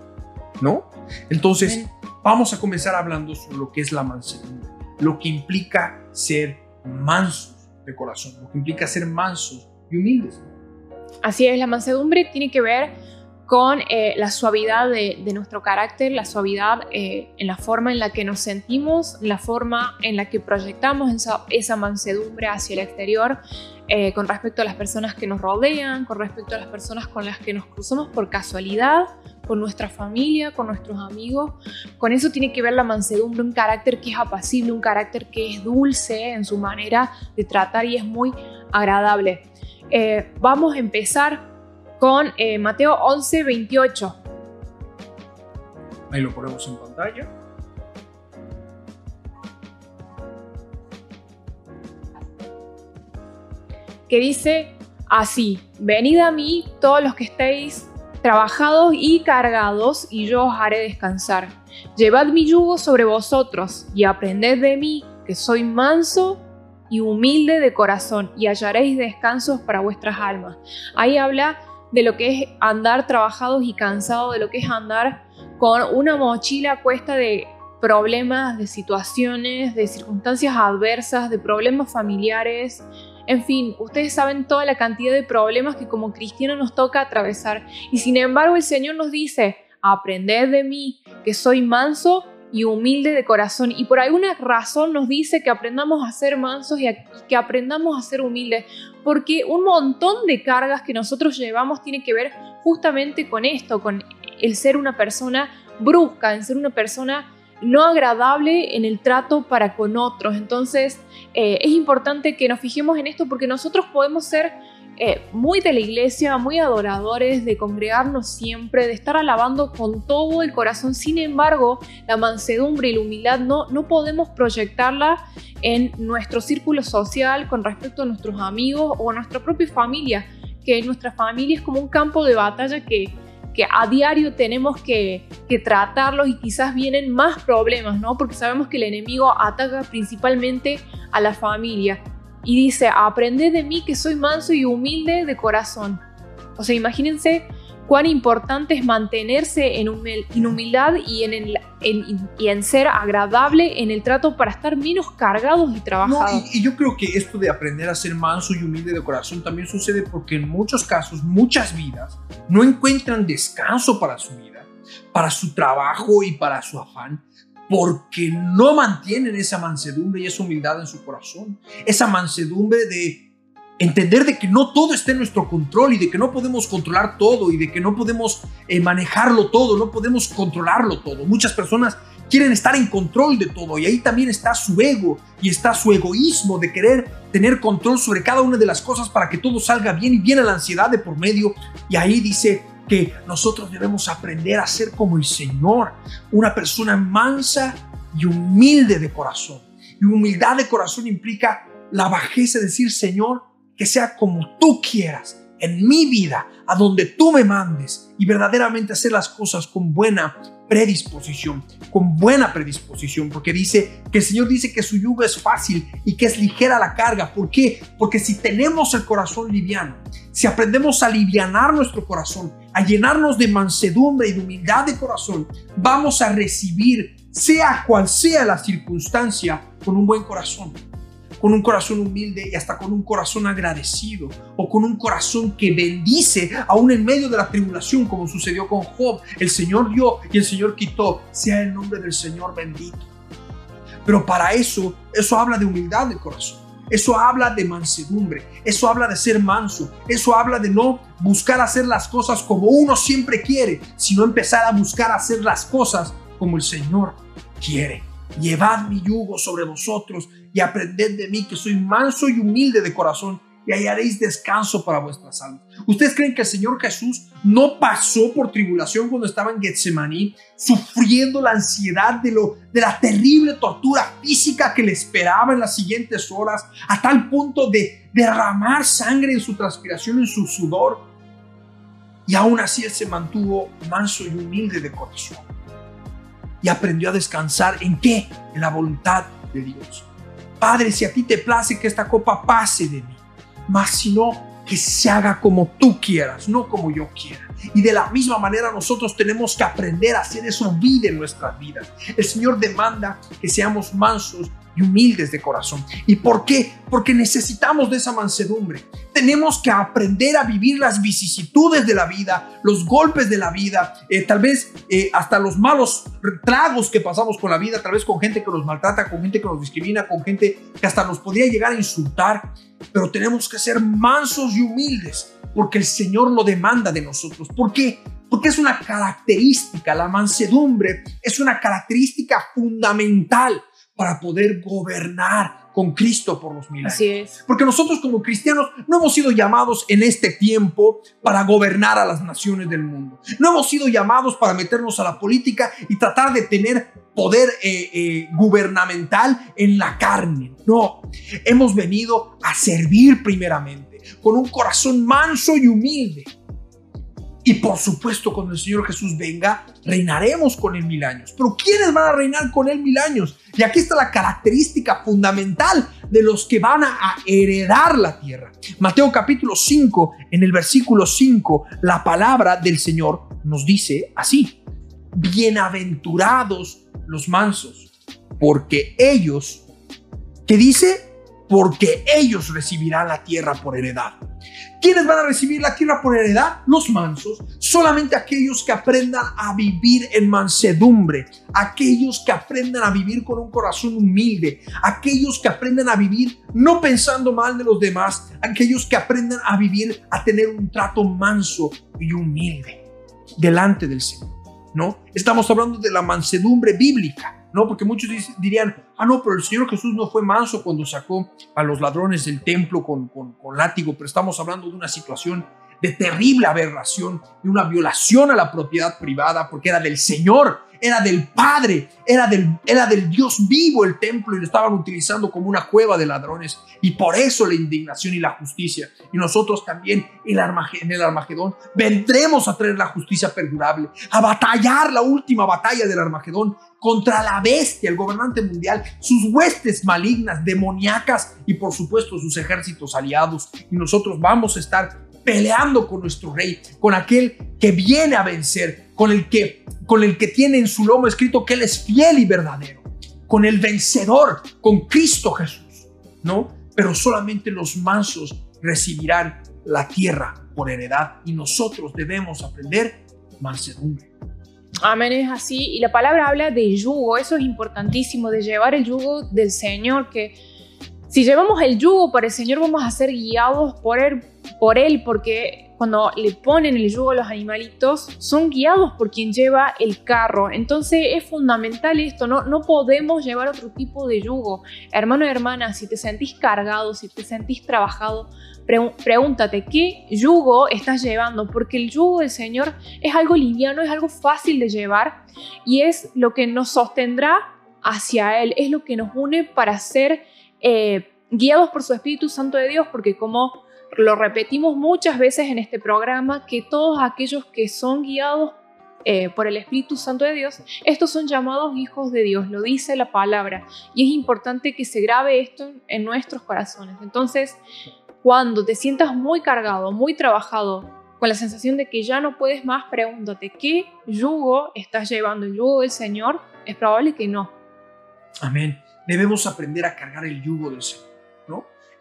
¿no? Entonces, vamos a comenzar hablando sobre lo que es la mansedumbre, lo que implica ser mansos de corazón, lo que implica ser mansos y humildes. Así es, la mansedumbre tiene que ver con eh, la suavidad de, nuestro carácter, la suavidad eh, en la forma en la que nos sentimos, la forma en la que proyectamos esa, mansedumbre hacia el exterior, eh, con respecto a las personas que nos rodean, con respecto a las personas con las que nos cruzamos por casualidad, con nuestra familia, con nuestros amigos. Con eso tiene que ver la mansedumbre, un carácter que es apacible, un carácter que es dulce en su manera de tratar y es muy agradable. Vamos a empezar con eh, Mateo 11, 28. Ahí lo ponemos en pantalla. Que dice así, venid a mí todos los que estéis trabajados y cargados, y yo os haré descansar. Llevad mi yugo sobre vosotros y aprended de mí, que soy manso y humilde de corazón, y hallaréis descansos para vuestras almas. Ahí habla de lo que es andar trabajados y cansados, de lo que es andar con una mochila cuesta de problemas, de situaciones, de circunstancias adversas, de problemas familiares. En fin, ustedes saben toda la cantidad de problemas que como cristianos nos toca atravesar. Y sin embargo el Señor nos dice, aprended de mí, que soy manso y humilde de corazón. Y por alguna razón nos dice que aprendamos a ser mansos y, que aprendamos a ser humildes. Porque un montón de cargas que nosotros llevamos tiene que ver justamente con esto, con el ser una persona brusca, en ser una persona no agradable en el trato para con otros. Entonces eh, es importante que nos fijemos en esto porque nosotros podemos ser eh, muy de la iglesia, muy adoradores, de congregarnos siempre, de estar alabando con todo el corazón. Sin embargo, la mansedumbre y la humildad no, no podemos proyectarla en nuestro círculo social con respecto a nuestros amigos o a nuestra propia familia, que nuestra familia es como un campo de batalla que, que a diario tenemos que, que, tratarlos y quizás vienen más problemas, ¿no? Porque sabemos que el enemigo ataca principalmente a la familia y dice, aprended de mí que soy manso y humilde de corazón. O sea, imagínense cuán importante es mantenerse en, humildad y en, el, y en ser agradable en el trato para estar menos cargados y trabajados. y, yo creo que esto de aprender a ser manso y humilde de corazón también sucede porque en muchos casos, muchas vidas no encuentran descanso para su vida, para su trabajo y para su afán porque no mantienen esa mansedumbre y esa humildad en su corazón. Esa mansedumbre de entender de que no todo está en nuestro control y de que no podemos controlar todo y de que no podemos eh, manejarlo todo, no podemos controlarlo todo. Muchas personas quieren estar en control de todo y ahí también está su ego y está su egoísmo de querer tener control sobre cada una de las cosas para que todo salga bien y viene la ansiedad de por medio y ahí dice que nosotros debemos aprender a ser como el Señor, una persona mansa y humilde de corazón. Y humildad de corazón implica la bajeza de decir, Señor, que sea como tú quieras en mi vida, a donde tú me mandes y verdaderamente hacer las cosas con buena predisposición, con buena predisposición, porque dice que el Señor dice que su yugo es fácil y que es ligera la carga. ¿Por qué? Porque si tenemos el corazón liviano, si aprendemos a alivianar nuestro corazón, a llenarnos de mansedumbre y de humildad de corazón, vamos a recibir, sea cual sea la circunstancia, con un buen corazón con un corazón humilde y hasta con un corazón agradecido o con un corazón que bendice aún en medio de la tribulación como sucedió con Job. El Señor dio y el Señor quitó. Sea el nombre del Señor bendito. Pero para eso, eso habla de humildad de corazón. Eso habla de mansedumbre, eso habla de ser manso, eso habla de no buscar hacer las cosas como uno siempre quiere, sino empezar a buscar hacer las cosas como el Señor quiere. Llevad mi yugo sobre vosotros y aprended de mí que soy manso y humilde de corazón y hallaréis descanso para vuestras almas. ¿Ustedes creen que el Señor Jesús no pasó por tribulación cuando estaba en Getsemaní, sufriendo la ansiedad de, lo, de la terrible tortura física que le esperaba en las siguientes horas, a tal punto de derramar sangre en su transpiración, en su sudor? Y aún así Él se mantuvo manso y humilde de corazón. Y aprendió a descansar en qué? En la voluntad de Dios. Padre, si a ti te place que esta copa pase de mí, mas si no, que se haga como tú quieras, no como yo quiera. Y de la misma manera nosotros tenemos que aprender a hacer eso vida en nuestras vidas. El Señor demanda que seamos mansos y humildes de corazón. ¿Y por qué? Porque necesitamos de esa mansedumbre. Tenemos que aprender a vivir las vicisitudes de la vida, los golpes de la vida, eh, tal vez eh, hasta los malos tragos que pasamos con la vida, tal vez con gente que nos maltrata, con gente que nos discrimina, con gente que hasta nos podría llegar a insultar. Pero tenemos que ser mansos y humildes porque el Señor lo demanda de nosotros. ¿Por qué? Porque es una característica, la mansedumbre es una característica fundamental para poder gobernar con Cristo por los mil años. Así es. Porque nosotros como cristianos no hemos sido llamados en este tiempo para gobernar a las naciones del mundo. No hemos sido llamados para meternos a la política y tratar de tener poder eh, eh, gubernamental en la carne. No, hemos venido a servir primeramente con un corazón manso y humilde y por supuesto, cuando el Señor Jesús venga, reinaremos con Él mil años. Pero ¿quiénes van a reinar con Él mil años? Y aquí está la característica fundamental de los que van a heredar la tierra. Mateo capítulo 5, en el versículo 5, la palabra del Señor nos dice así. Bienaventurados los mansos, porque ellos, ¿qué dice? Porque ellos recibirán la tierra por heredad. ¿Quiénes van a recibir la tierra por heredad? Los mansos. Solamente aquellos que aprendan a vivir en mansedumbre. Aquellos que aprendan a vivir con un corazón humilde. Aquellos que aprendan a vivir no pensando mal de los demás. Aquellos que aprendan a vivir a tener un trato manso y humilde delante del Señor. ¿No? Estamos hablando de la mansedumbre bíblica. ¿no? Porque muchos dirían, ah, no, pero el Señor Jesús no fue manso cuando sacó a los ladrones del templo con, látigo, pero estamos hablando de una situación de terrible aberración, y una violación a la propiedad privada, porque era del Señor, era del Padre, era del, era del Dios vivo el templo y lo estaban utilizando como una cueva de ladrones. Y por eso la indignación y la justicia. Y nosotros también en el Armagedón vendremos a traer la justicia perdurable, a batallar la última batalla del Armagedón contra la bestia, el gobernante mundial, sus huestes malignas, demoníacas y por supuesto sus ejércitos aliados. Y nosotros vamos a estar peleando con nuestro rey, con aquel que viene a vencer, con el que, con el que tiene en su lomo escrito que él es fiel y verdadero, con el vencedor, con Cristo Jesús, ¿no? Pero solamente los mansos recibirán la tierra por heredad y nosotros debemos aprender mansedumbre. Amén, es así. Y la palabra habla de yugo, eso es importantísimo, de llevar el yugo del Señor, que si llevamos el yugo para el Señor vamos a ser guiados por Él, por él porque cuando le ponen el yugo a los animalitos son guiados por quien lleva el carro. Entonces es fundamental esto, no, no podemos llevar otro tipo de yugo. Hermano y hermana, si te sentís cargado, si te sentís trabajado, pregúntate qué yugo estás llevando, porque el yugo del Señor es algo liviano, es algo fácil de llevar y es lo que nos sostendrá hacia Él, es lo que nos une para ser eh, guiados por su Espíritu Santo de Dios, porque como lo repetimos muchas veces en este programa, que todos aquellos que son guiados eh, por el Espíritu Santo de Dios, estos son llamados hijos de Dios, lo dice la palabra, y es importante que se grabe esto en nuestros corazones. Entonces, cuando te sientas muy cargado, muy trabajado, con la sensación de que ya no puedes más, pregúntate, ¿qué yugo estás llevando? ¿El yugo del Señor? Es probable que no. Amén debemos aprender a cargar el yugo del Señor.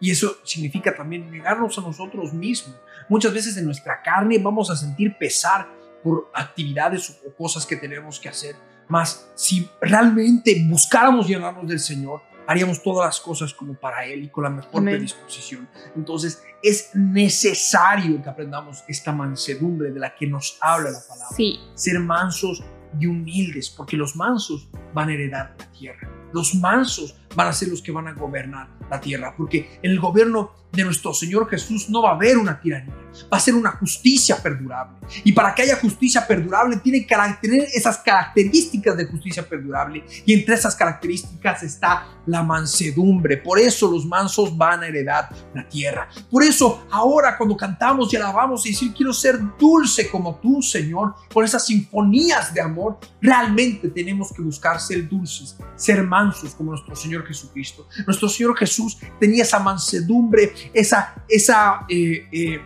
Y eso significa también negarnos a nosotros mismos. Muchas veces en nuestra carne vamos a sentir pesar por actividades o cosas que tenemos que hacer. Mas si realmente buscáramos llenarnos del Señor, haríamos todas las cosas como para Él y con la mejor predisposición. Entonces es necesario que aprendamos esta mansedumbre de la que nos habla la palabra. Sí. Ser mansos y humildes, porque los mansos van a heredar la tierra. Los mansos van a ser los que van a gobernar la tierra, porque en el gobierno de nuestro Señor Jesús no va a haber una tiranía, va a ser una justicia perdurable. Y para que haya justicia perdurable tiene que tener esas características de justicia perdurable. Y entre esas características está la mansedumbre. Por eso los mansos van a heredar la tierra. Por eso ahora cuando cantamos y alabamos y decir quiero ser dulce como tú, Señor, con esas sinfonías de amor, realmente tenemos que buscar ser dulces, ser mansos como nuestro Señor Jesucristo. Nuestro Señor Jesús tenía esa mansedumbre, esa, esa eh, eh,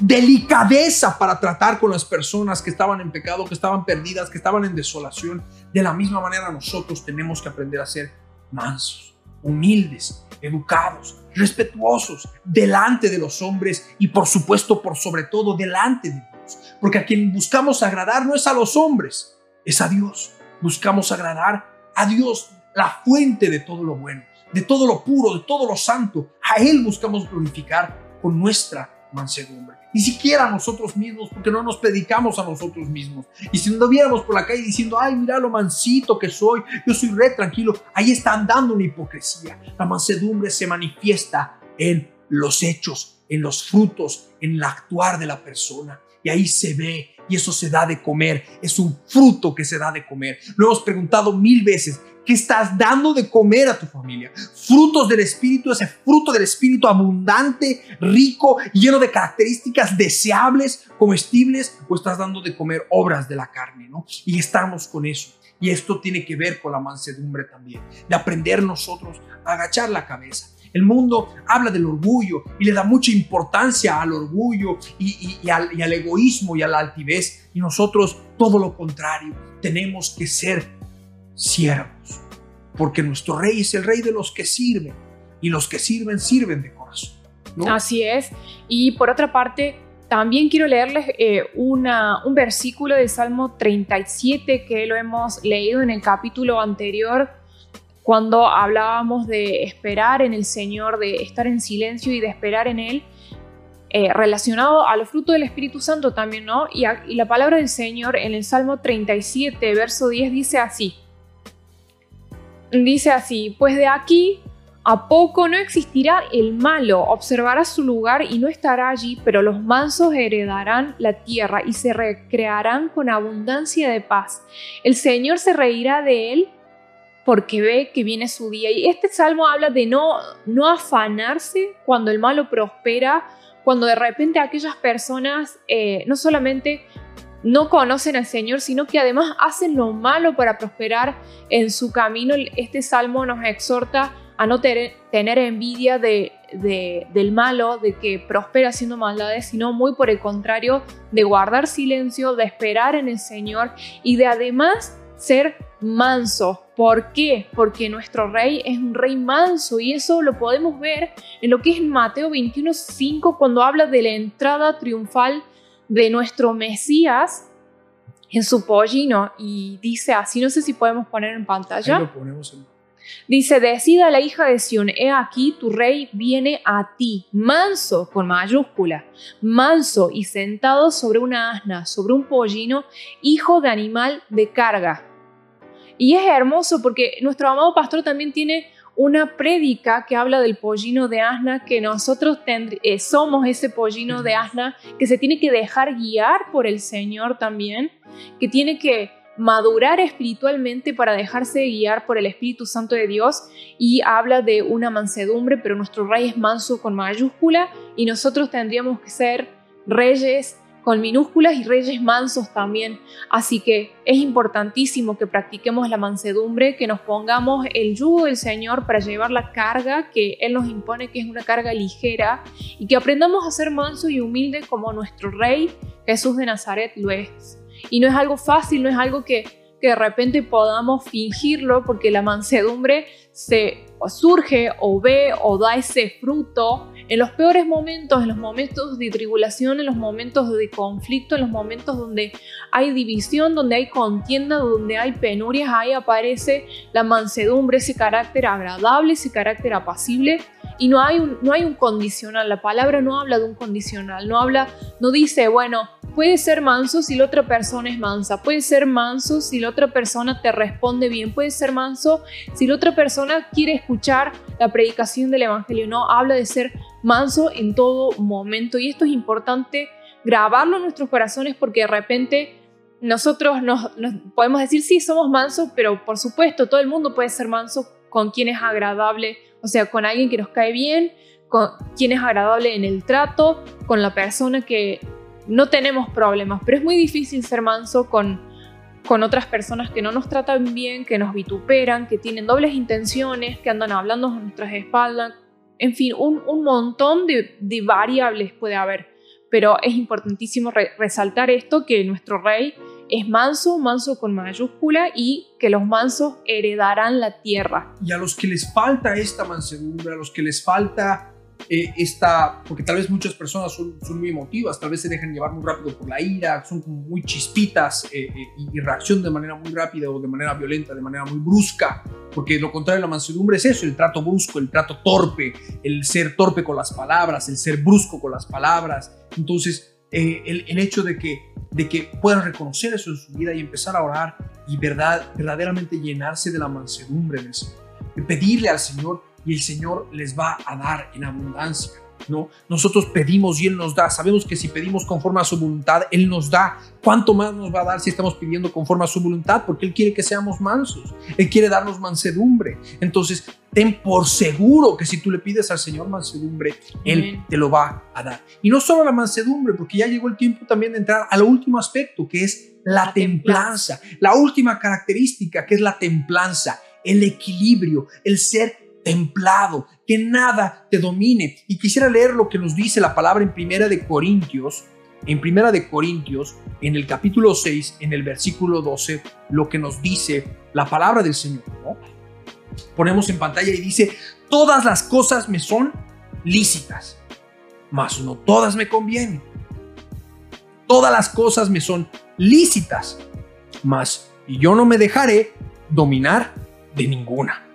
delicadeza para tratar con las personas que estaban en pecado, que estaban perdidas, que estaban en desolación. De la misma manera nosotros tenemos que aprender a ser mansos, humildes, educados, respetuosos delante de los hombres y por supuesto, por sobre todo, delante de Dios. Porque a quien buscamos agradar no es a los hombres, es a Dios. Buscamos agradar a Dios la fuente de todo lo bueno, de todo lo puro, de todo lo santo. A Él buscamos glorificar con nuestra mansedumbre. Ni siquiera a nosotros mismos, porque no nos predicamos a nosotros mismos. Y si no viéramos por la calle diciendo, ay, mira lo mansito que soy, yo soy re tranquilo, ahí está andando una hipocresía. La mansedumbre se manifiesta en los hechos, en los frutos, en el actuar de la persona. Y ahí se ve y eso se da de comer. Es un fruto que se da de comer. Lo hemos preguntado mil veces. ¿Qué estás dando de comer a tu familia? Frutos del Espíritu, ese fruto del Espíritu abundante, rico, lleno de características deseables, comestibles, o estás dando de comer obras de la carne, ¿no? Y estamos con eso. Y esto tiene que ver con la mansedumbre también, de aprender nosotros a agachar la cabeza. El mundo habla del orgullo y le da mucha importancia al orgullo y, al, egoísmo y a la altivez. Y nosotros todo lo contrario, tenemos que ser siervos, porque nuestro rey es el rey de los que sirven y los que sirven sirven de corazón. Así es. Y por otra parte, también quiero leerles eh, un versículo de Salmo 37 que lo hemos leído en el capítulo anterior cuando hablábamos de esperar en el Señor, de estar en silencio y de esperar en Él, eh, relacionado a los frutos del Espíritu Santo también, ¿no? Y, y la palabra del Señor en el Salmo 37, verso 10 dice así. Dice así, pues de aquí a poco no existirá el malo, observará su lugar y no estará allí, pero los mansos heredarán la tierra y se recrearán con abundancia de paz. El Señor se reirá de él porque ve que viene su día. Y este salmo habla de no, no afanarse cuando el malo prospera, cuando de repente aquellas personas eh, no solamente no conocen al Señor, sino que además hacen lo malo para prosperar en su camino. Este salmo nos exhorta a no tener envidia de, del malo, de que prospera haciendo maldades, sino muy por el contrario, de guardar silencio, de esperar en el Señor y de además ser manso. ¿Por qué? Porque nuestro rey es un rey manso y eso lo podemos ver en lo que es Mateo 21.5 cuando habla de la entrada triunfal de nuestro Mesías en su pollino y dice así, no sé si podemos poner en pantalla. lo ponemos en Dice, decida la hija de Sión, he aquí tu rey viene a ti, manso con mayúscula, manso y sentado sobre una asna, sobre un pollino, hijo de animal de carga. Y es hermoso porque nuestro amado pastor también tiene una prédica que habla del pollino de asna, que nosotros eh, somos ese pollino de asna que se tiene que dejar guiar por el Señor también, que tiene que madurar espiritualmente para dejarse guiar por el Espíritu Santo de Dios y habla de una mansedumbre, pero nuestro rey es manso con mayúscula y nosotros tendríamos que ser reyes con minúsculas y reyes mansos también. Así que es importantísimo que practiquemos la mansedumbre, que nos pongamos el yugo del Señor para llevar la carga que Él nos impone, que es una carga ligera, y que aprendamos a ser manso y humilde como nuestro Rey Jesús de Nazaret lo es. Y no es algo fácil, no es algo que, que de repente podamos fingirlo porque la mansedumbre se surge o ve o da ese fruto en los peores momentos, en los momentos de tribulación, en los momentos de conflicto, en los momentos donde hay división, donde hay contienda, donde hay penurias, ahí aparece la mansedumbre, ese carácter agradable, ese carácter apacible. Y no hay un, no hay un condicional, la palabra no habla de un condicional, no habla, no dice, bueno, puede ser manso si la otra persona es mansa, puede ser manso si la otra persona te responde bien, puede ser manso si la otra persona quiere escuchar la predicación del Evangelio, no, habla de ser manso en todo momento y esto es importante grabarlo en nuestros corazones porque de repente nosotros nos, podemos decir, sí, somos mansos, pero por supuesto todo el mundo puede ser manso con quien es agradable o sea, con alguien que nos cae bien, con quien es agradable en el trato, con la persona que no tenemos problemas. Pero es muy difícil ser manso con, con otras personas que no nos tratan bien, que nos vituperan, que tienen dobles intenciones, que andan hablando a nuestras espaldas. En fin, un, montón de, variables puede haber. Pero es importantísimo resaltar esto, que nuestro rey es manso, manso con mayúscula y que los mansos heredarán la tierra. Y a los que les falta esta mansedumbre, a los que les falta eh, esta, porque tal vez muchas personas son, muy emotivas, tal vez se dejan llevar muy rápido por la ira, son como muy chispitas eh, eh, y, reaccionan de manera muy rápida o de manera violenta, de manera muy brusca, porque lo contrario de la mansedumbre es eso, el trato brusco, el trato torpe, el ser torpe con las palabras, el ser brusco con las palabras. Entonces, el, hecho de que de que puedan reconocer eso en su vida y empezar a orar y verdad, verdaderamente llenarse de la mansedumbre del Señor. Pedirle al Señor y el Señor les va a dar en abundancia. ¿no? Nosotros pedimos y Él nos da. Sabemos que si pedimos conforme a su voluntad, Él nos da. ¿Cuánto más nos va a dar si estamos pidiendo conforme a su voluntad? Porque Él quiere que seamos mansos. Él quiere darnos mansedumbre. Entonces, ten por seguro que si tú le pides al Señor mansedumbre, Él te lo va a dar. Y no solo la mansedumbre, porque ya llegó el tiempo también de entrar al último aspecto, que es la, templanza. La última característica, que es la templanza, el equilibrio, el ser templado, que nada te domine. Y quisiera leer lo que nos dice la palabra en Primera de Corintios, en Primera de Corintios, en el capítulo 6, en el versículo 12, lo que nos dice la palabra del Señor. Ponemos en pantalla y dice, todas las cosas me son lícitas, mas no todas me convienen. Todas las cosas me son lícitas, mas yo no me dejaré dominar de ninguna.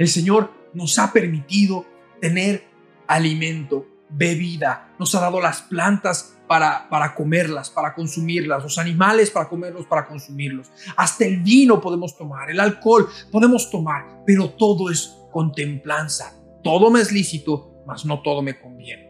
El Señor nos ha permitido tener alimento, bebida, nos ha dado las plantas para, para comerlas, para consumirlas, los animales para comerlos, para consumirlos. Hasta el vino podemos tomar, el alcohol podemos tomar, pero todo es contemplanza. Todo me es lícito, mas no todo me conviene.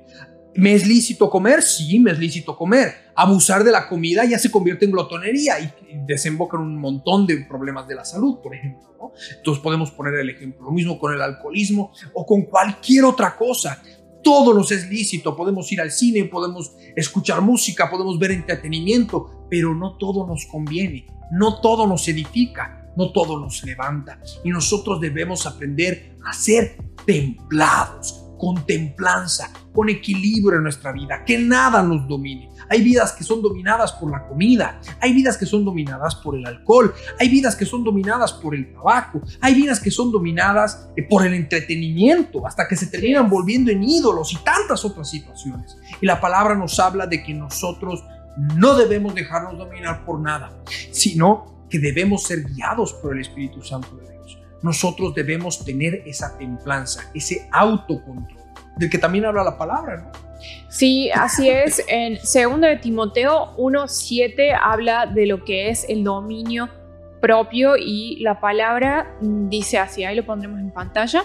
¿Me es lícito comer? Sí, me es lícito comer. Abusar de la comida ya se convierte en glotonería y desemboca en un montón de problemas de la salud, por ejemplo. Entonces podemos poner el ejemplo. Lo mismo con el alcoholismo o con cualquier otra cosa. Todo nos es lícito. Podemos ir al cine, podemos escuchar música, podemos ver entretenimiento, pero no todo nos conviene. No todo nos edifica, no todo nos levanta. Y nosotros debemos aprender a ser templados, con templanza, con equilibrio en nuestra vida, que nada nos domine. Hay vidas que son dominadas por la comida, hay vidas que son dominadas por el alcohol, hay vidas que son dominadas por el tabaco, hay vidas que son dominadas eh, por el entretenimiento, hasta que se terminan volviendo en ídolos y tantas otras situaciones. Y la palabra nos habla de que nosotros no debemos dejarnos dominar por nada, sino que debemos ser guiados por el Espíritu Santo de Dios nosotros debemos tener esa templanza, ese autocontrol, del que también habla la palabra, ¿no? Sí, así es. En 2 de Timoteo 1.7 habla de lo que es el dominio propio y la palabra dice así, ahí lo pondremos en pantalla.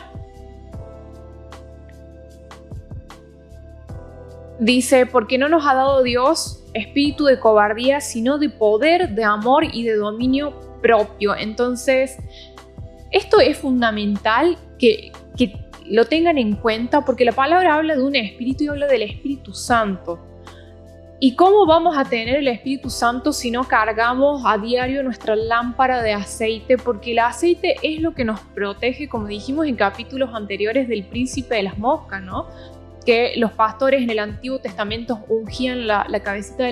Dice, porque no nos ha dado Dios espíritu de cobardía, sino de poder, de amor y de dominio propio. Entonces, esto es fundamental que, lo tengan en cuenta porque la palabra habla de un espíritu y habla del Espíritu Santo. ¿Y cómo vamos a tener el Espíritu Santo si no cargamos a diario nuestra lámpara de aceite? Porque el aceite es lo que nos protege, como dijimos en capítulos anteriores, del príncipe de las moscas, ¿no? Que los pastores en el Antiguo Testamento ungían la, cabecita de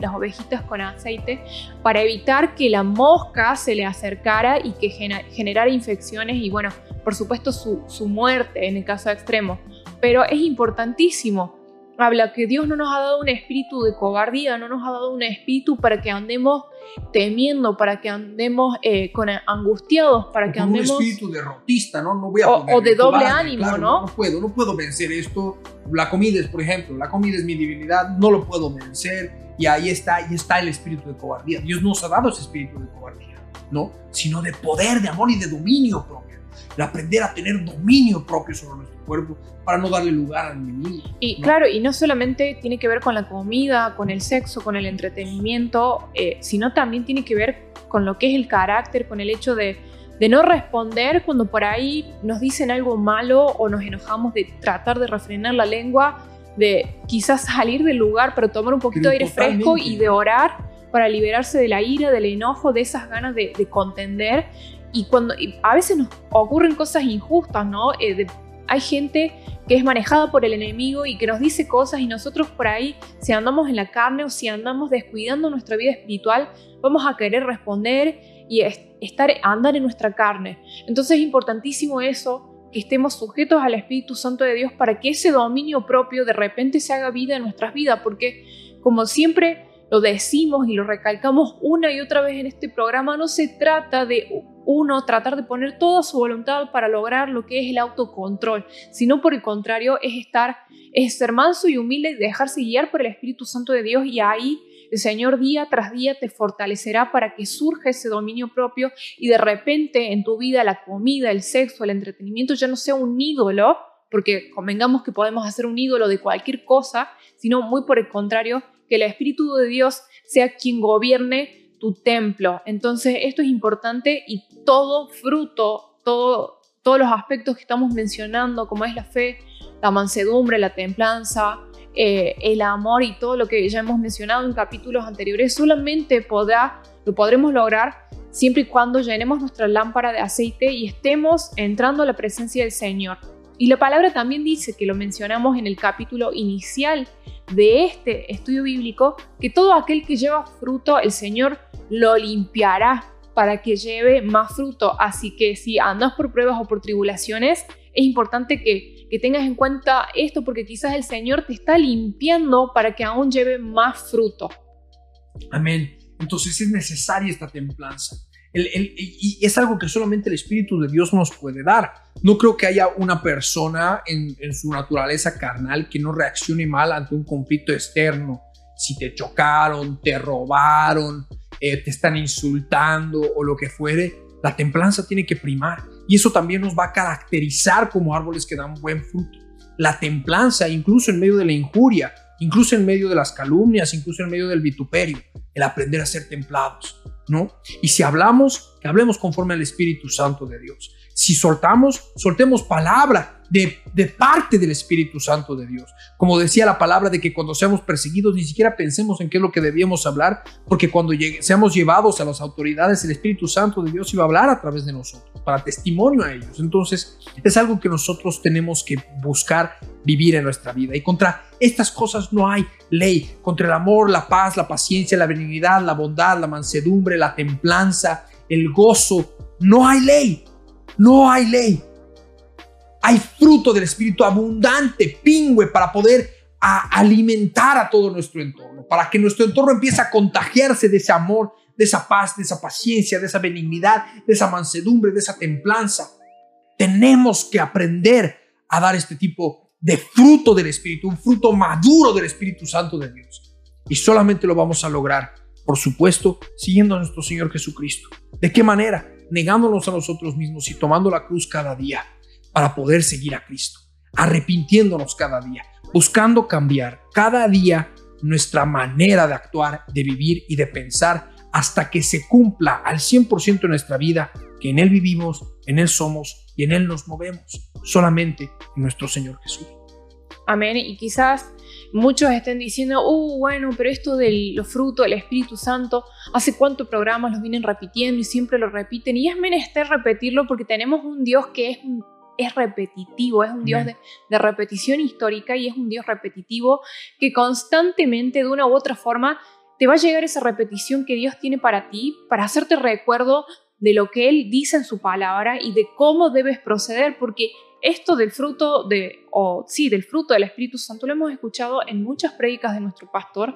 las, ovejitas con aceite para evitar que la mosca se le acercara y que generara infecciones y bueno, por supuesto su, su muerte en el caso extremo. Pero es importantísimo habla que Dios no nos ha dado un espíritu de cobardía, no nos ha dado un espíritu para que andemos temiendo, para que andemos eh, con angustiados, para que andemos... Un espíritu derrotista, ¿no? No voy a o, de doble ánimo, ¿no? No puedo, no puedo vencer esto. La comida es, por ejemplo, la comida es mi divinidad, no lo puedo vencer. Y ahí está, ahí está el espíritu de cobardía. Dios nos ha dado ese espíritu de cobardía, ¿no? Sino de poder, de amor y de dominio propio. De aprender a tener dominio propio sobre nuestro cuerpo para no darle lugar al enemigo. Y claro, y no solamente tiene que ver con la comida, con el sexo, con el entretenimiento, eh, sino también tiene que ver con lo que es el carácter, con el hecho de, de no responder cuando por ahí nos dicen algo malo o nos enojamos, de tratar de refrenar la lengua, de quizás salir del lugar pero tomar un poquito de aire fresco y de orar para liberarse de la ira, del enojo, de esas ganas de, contender. Y cuando a veces nos ocurren cosas injustas, ¿no? Eh, hay gente que es manejada por el enemigo y que nos dice cosas y nosotros por ahí, si andamos en la carne o si andamos descuidando nuestra vida espiritual, vamos a querer responder y estar, andar en nuestra carne. Entonces es importantísimo eso, que estemos sujetos al Espíritu Santo de Dios para que ese dominio propio de repente se haga vida en nuestras vidas, porque como siempre lo decimos y lo recalcamos una y otra vez en este programa, no se trata de uno tratar de poner toda su voluntad para lograr lo que es el autocontrol, sino por el contrario es estar, es ser manso y humilde y dejarse guiar por el Espíritu Santo de Dios y ahí el Señor día tras día te fortalecerá para que surja ese dominio propio y de repente en tu vida la comida, el sexo, el entretenimiento ya no sea un ídolo, porque convengamos que podemos hacer un ídolo de cualquier cosa, sino muy por el contrario, que el Espíritu de Dios sea quien gobierne tu templo. Entonces esto es importante y todo fruto, todo, todos los aspectos que estamos mencionando, como es la fe, la mansedumbre, la templanza, eh, el amor y todo lo que ya hemos mencionado en capítulos anteriores, solamente podrá, lo podremos lograr siempre y cuando llenemos nuestra lámpara de aceite y estemos entrando a la presencia del Señor. Y la palabra también dice, que lo mencionamos en el capítulo inicial de este estudio bíblico, que todo aquel que lleva fruto, el Señor lo limpiará para que lleve más fruto. Así que si andas por pruebas o por tribulaciones, es importante que, que tengas en cuenta esto porque quizás el Señor te está limpiando para que aún lleve más fruto. Amén. Entonces es necesaria esta templanza y es algo que solamente el Espíritu de Dios nos puede dar. No creo que haya una persona en, su naturaleza carnal que no reaccione mal ante un conflicto externo. Si te chocaron, te robaron, eh, te están insultando o lo que fuere, la templanza tiene que primar. Y eso también nos va a caracterizar como árboles que dan buen fruto. La templanza, incluso en medio de la injuria, incluso en medio de las calumnias, incluso en medio del vituperio, aprender a ser templados, ¿no? Y si hablamos, que hablemos conforme al Espíritu Santo de Dios. Si soltamos, soltemos palabra de, parte del Espíritu Santo de Dios. Como decía la palabra de que cuando seamos perseguidos ni siquiera pensemos en qué es lo que debíamos hablar, porque cuando seamos llevados a las autoridades, el Espíritu Santo de Dios iba a hablar a través de nosotros, para testimonio a ellos. Entonces, es algo que nosotros tenemos que buscar vivir en nuestra vida. Y contra estas cosas no hay ley. Contra el amor, la paz, la paciencia, la benignidad, la bondad, la mansedumbre, la templanza, el gozo, no hay ley. No hay ley. Hay fruto del Espíritu abundante, pingüe, para poder alimentar a todo nuestro entorno, para que nuestro entorno empiece a contagiarse de ese amor, de esa paz, de esa paciencia, de esa benignidad, de esa mansedumbre, de esa templanza. Tenemos que aprender a dar este tipo de fruto del Espíritu, un fruto maduro del Espíritu Santo de Dios. Y solamente lo vamos a lograr, por supuesto, siguiendo a nuestro Señor Jesucristo. ¿De qué manera? Negándonos a nosotros mismos y tomando la cruz cada día para poder seguir a Cristo, arrepintiéndonos cada día, buscando cambiar cada día nuestra manera de actuar, de vivir y de pensar hasta que se cumpla al 100% en nuestra vida que en Él vivimos, en Él somos y en Él nos movemos, solamente en nuestro Señor Jesús. Amén. Y quizás muchos estén diciendo, uh, bueno, pero esto de los frutos del Espíritu Santo, ¿hace cuántos programas los vienen repitiendo y siempre lo repiten? Y es menester repetirlo porque tenemos un Dios que es, es repetitivo, es un Dios de, de, repetición histórica y es un Dios repetitivo que constantemente, de una u otra forma, te va a llegar esa repetición que Dios tiene para ti, para hacerte recuerdo de lo que Él dice en su palabra y de cómo debes proceder, porque esto del fruto de, o sí, del fruto del Espíritu Santo lo hemos escuchado en muchas prédicas de nuestro pastor,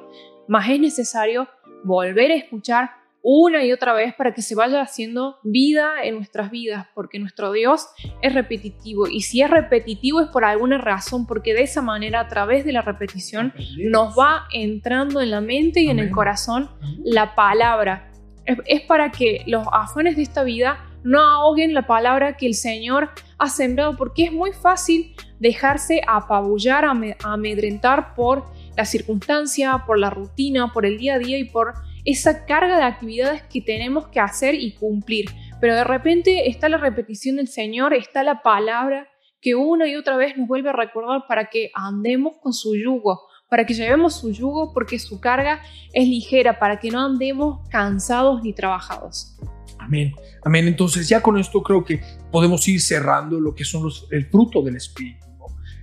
mas es necesario volver a escuchar una y otra vez para que se vaya haciendo vida en nuestras vidas, porque nuestro Dios es repetitivo. Y si es repetitivo es por alguna razón, porque de esa manera, a través de la repetición, nos va entrando en la mente y en el corazón la palabra. es para que los afanes de esta vida no ahoguen la palabra que el Señor ha sembrado, porque es muy fácil dejarse apabullar, amedrentar por la circunstancia, por la rutina, por el día a día y por esa carga de actividades que tenemos que hacer y cumplir. Pero de repente está la repetición del Señor, está la palabra que una y otra vez nos vuelve a recordar para que andemos con su yugo, para que llevemos su yugo porque su carga es ligera, para que no andemos cansados ni trabajados. Amén. Amén. Entonces ya con esto creo que podemos ir cerrando lo que son los, el fruto del Espíritu.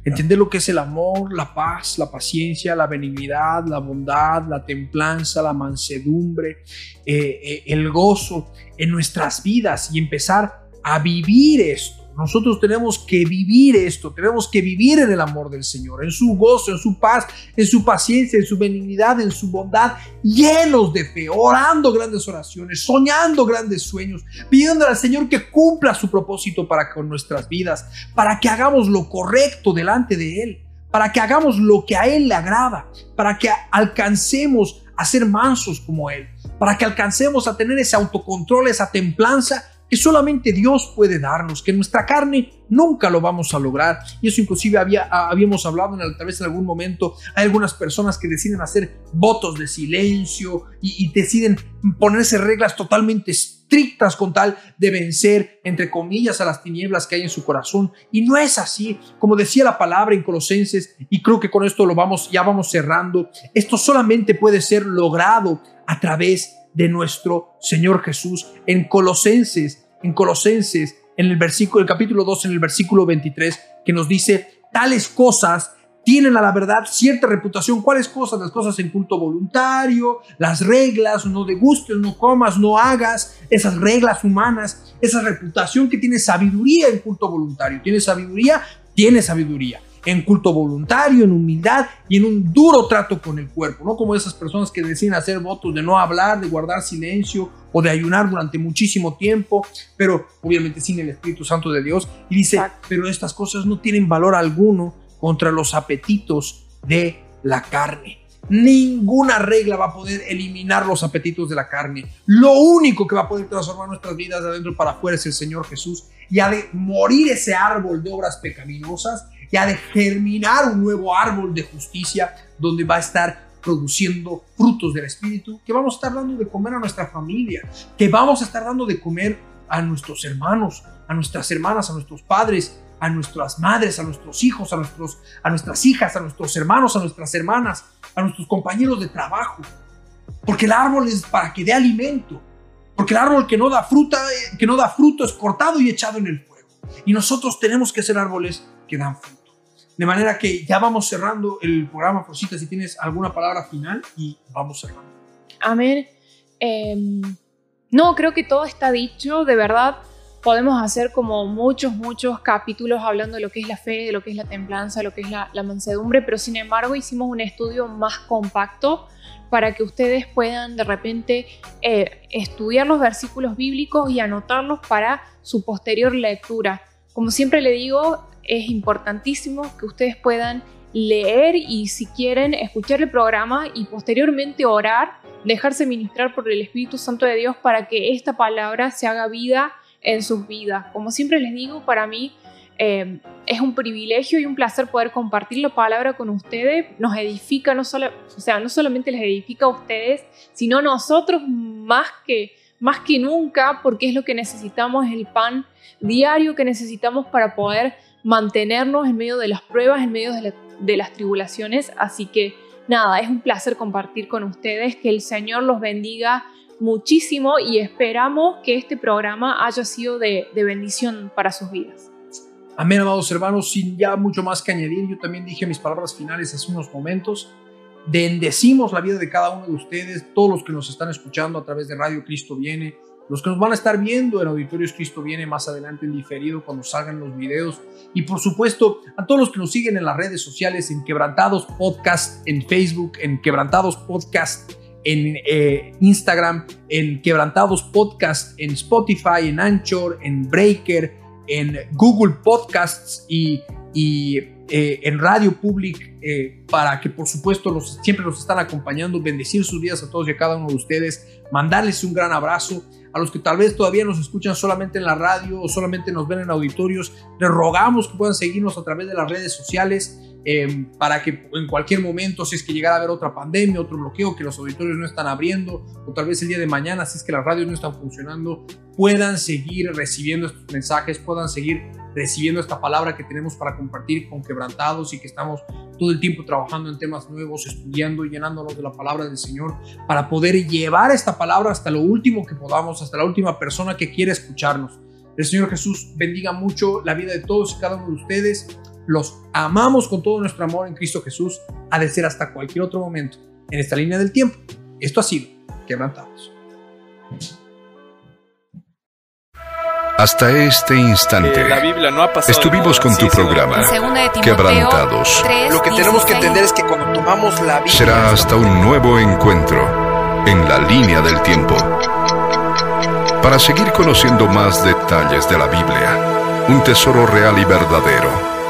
Entender lo que es el amor, la paz, la paciencia, la benignidad, la bondad, la templanza, la mansedumbre, eh, eh, el gozo en nuestras vidas y empezar a vivir esto nosotros tenemos que vivir esto, tenemos que vivir en el amor del Señor, en su gozo, en su paz, en su paciencia, en su benignidad, en su bondad, llenos de fe, orando grandes oraciones, soñando grandes sueños, pidiendo al Señor que cumpla su propósito para con nuestras vidas, para que hagamos lo correcto delante de Él, para que hagamos lo que a Él le agrada, para que alcancemos a ser mansos como Él, para que alcancemos a tener ese autocontrol, esa templanza que solamente Dios puede darnos, que nuestra carne nunca lo vamos a lograr. Y eso inclusive había, habíamos hablado en, tal vez en algún momento, hay algunas personas que deciden hacer votos de silencio y, y deciden ponerse reglas totalmente estrictas con tal de vencer, entre comillas, a las tinieblas que hay en su corazón. Y no es así, como decía la palabra en Colosenses, y creo que con esto lo vamos, ya vamos cerrando, esto solamente puede ser logrado a través de nuestro Señor Jesús. En Colosenses, en Colosenses, en el versículo, el capítulo 2, en el versículo 23, que nos dice tales cosas tienen a la verdad cierta reputación. ¿Cuáles cosas? Las cosas en culto voluntario, las reglas, no degustes, no comas, no hagas, esas reglas humanas, esa reputación que tiene sabiduría en culto voluntario. ¿Tiene sabiduría? Tiene sabiduría. En culto voluntario, en humildad y en un duro trato con el cuerpo, no como esas personas que deciden hacer votos de no hablar, de guardar silencio o de ayunar durante muchísimo tiempo, pero obviamente sin el Espíritu Santo de Dios. Y dice, pero estas cosas no tienen valor alguno contra los apetitos de la carne. Ninguna regla va a poder eliminar los apetitos de la carne. Lo único que va a poder transformar nuestras vidas de adentro para afuera es el Señor Jesús. Y ha de morir ese árbol de obras pecaminosas y ha de germinar un nuevo árbol de justicia donde va a estar produciendo frutos del Espíritu que vamos a estar dando de comer a nuestra familia, que vamos a estar dando de comer a nuestros hermanos, a nuestras hermanas, a nuestros padres, a nuestras madres, a nuestros hijos, a, nuestros, a nuestras hijas, a nuestros hermanos, a nuestras hermanas, a nuestros compañeros de trabajo. Porque el árbol es para que dé alimento. Porque el árbol que no da fruta, eh, que no da fruto es cortado y echado en el fuego. Y nosotros tenemos que ser árboles que dan fruto. De manera que ya vamos cerrando el programa, Rosita, si tienes alguna palabra final y vamos cerrando. Amén. Em, no, creo que todo está dicho, de verdad podemos hacer como muchos, muchos capítulos hablando de lo que es la fe, de lo que es la templanza, de lo que es la, mansedumbre, pero sin embargo hicimos un estudio más compacto para que ustedes puedan de repente eh, estudiar los versículos bíblicos y anotarlos para su posterior lectura. Como siempre le digo, es importantísimo que ustedes puedan leer y si quieren escuchar el programa y posteriormente orar, dejarse ministrar por el Espíritu Santo de Dios para que esta palabra se haga vida en sus vidas. Como siempre les digo, para mí eh, es un privilegio y un placer poder compartir la palabra con ustedes. Nos edifica, no, solo, o sea, no solamente les edifica a ustedes, sino nosotros más que, más que nunca, porque es lo que necesitamos, el pan diario que necesitamos para poder mantenernos en medio de las pruebas, en medio de, de las tribulaciones. Así que nada, es un placer compartir con ustedes, que el Señor los bendiga muchísimo y esperamos que este programa haya sido de, bendición para sus vidas. Amén, amados hermanos, sin ya mucho más que añadir, yo también dije mis palabras finales hace unos momentos. Bendecimos la vida de cada uno de ustedes, todos los que nos están escuchando a través de Radio Cristo Viene, los que nos van a estar viendo en Auditorios Cristo Viene más adelante en diferido cuando salgan los videos. Y por supuesto a todos los que nos siguen en las redes sociales en Quebrantados Podcast en Facebook, en Quebrantados Podcast en eh, Instagram, en Quebrantados Podcast, en Spotify, en Anchor, en Breaker, en Google Podcasts y, eh, en Radio Public, eh, para que por supuesto los, siempre nos están acompañando, bendecir sus días a todos y a cada uno de ustedes, mandarles un gran abrazo. A los que tal vez todavía nos escuchan solamente en la radio o solamente nos ven en auditorios, les rogamos que puedan seguirnos a través de las redes sociales. Em, para que en cualquier momento, si es que llegara a haber otra pandemia, otro bloqueo, que los auditorios no están abriendo, o tal vez el día de mañana, si es que las radios no están funcionando, puedan seguir recibiendo estos mensajes, puedan seguir recibiendo esta palabra que tenemos para compartir con quebrantados y que estamos todo el tiempo trabajando en temas nuevos, estudiando y llenándonos de la palabra del Señor para poder llevar esta palabra hasta lo último que podamos, hasta la última persona que quiera escucharnos. El Señor Jesús bendiga mucho la vida de todos y cada uno de ustedes los amamos con todo nuestro amor en Cristo Jesús, ha de ser hasta cualquier otro momento en esta línea del tiempo. Esto ha sido Quebrantados. Hasta este instante, estuvimos con tu programa, Quebrantados. Lo que tenemos que entender es que cuando tomamos la Biblia, será hasta un nuevo encuentro en la línea del tiempo. Para seguir conociendo más detalles de la Biblia, un tesoro real y verdadero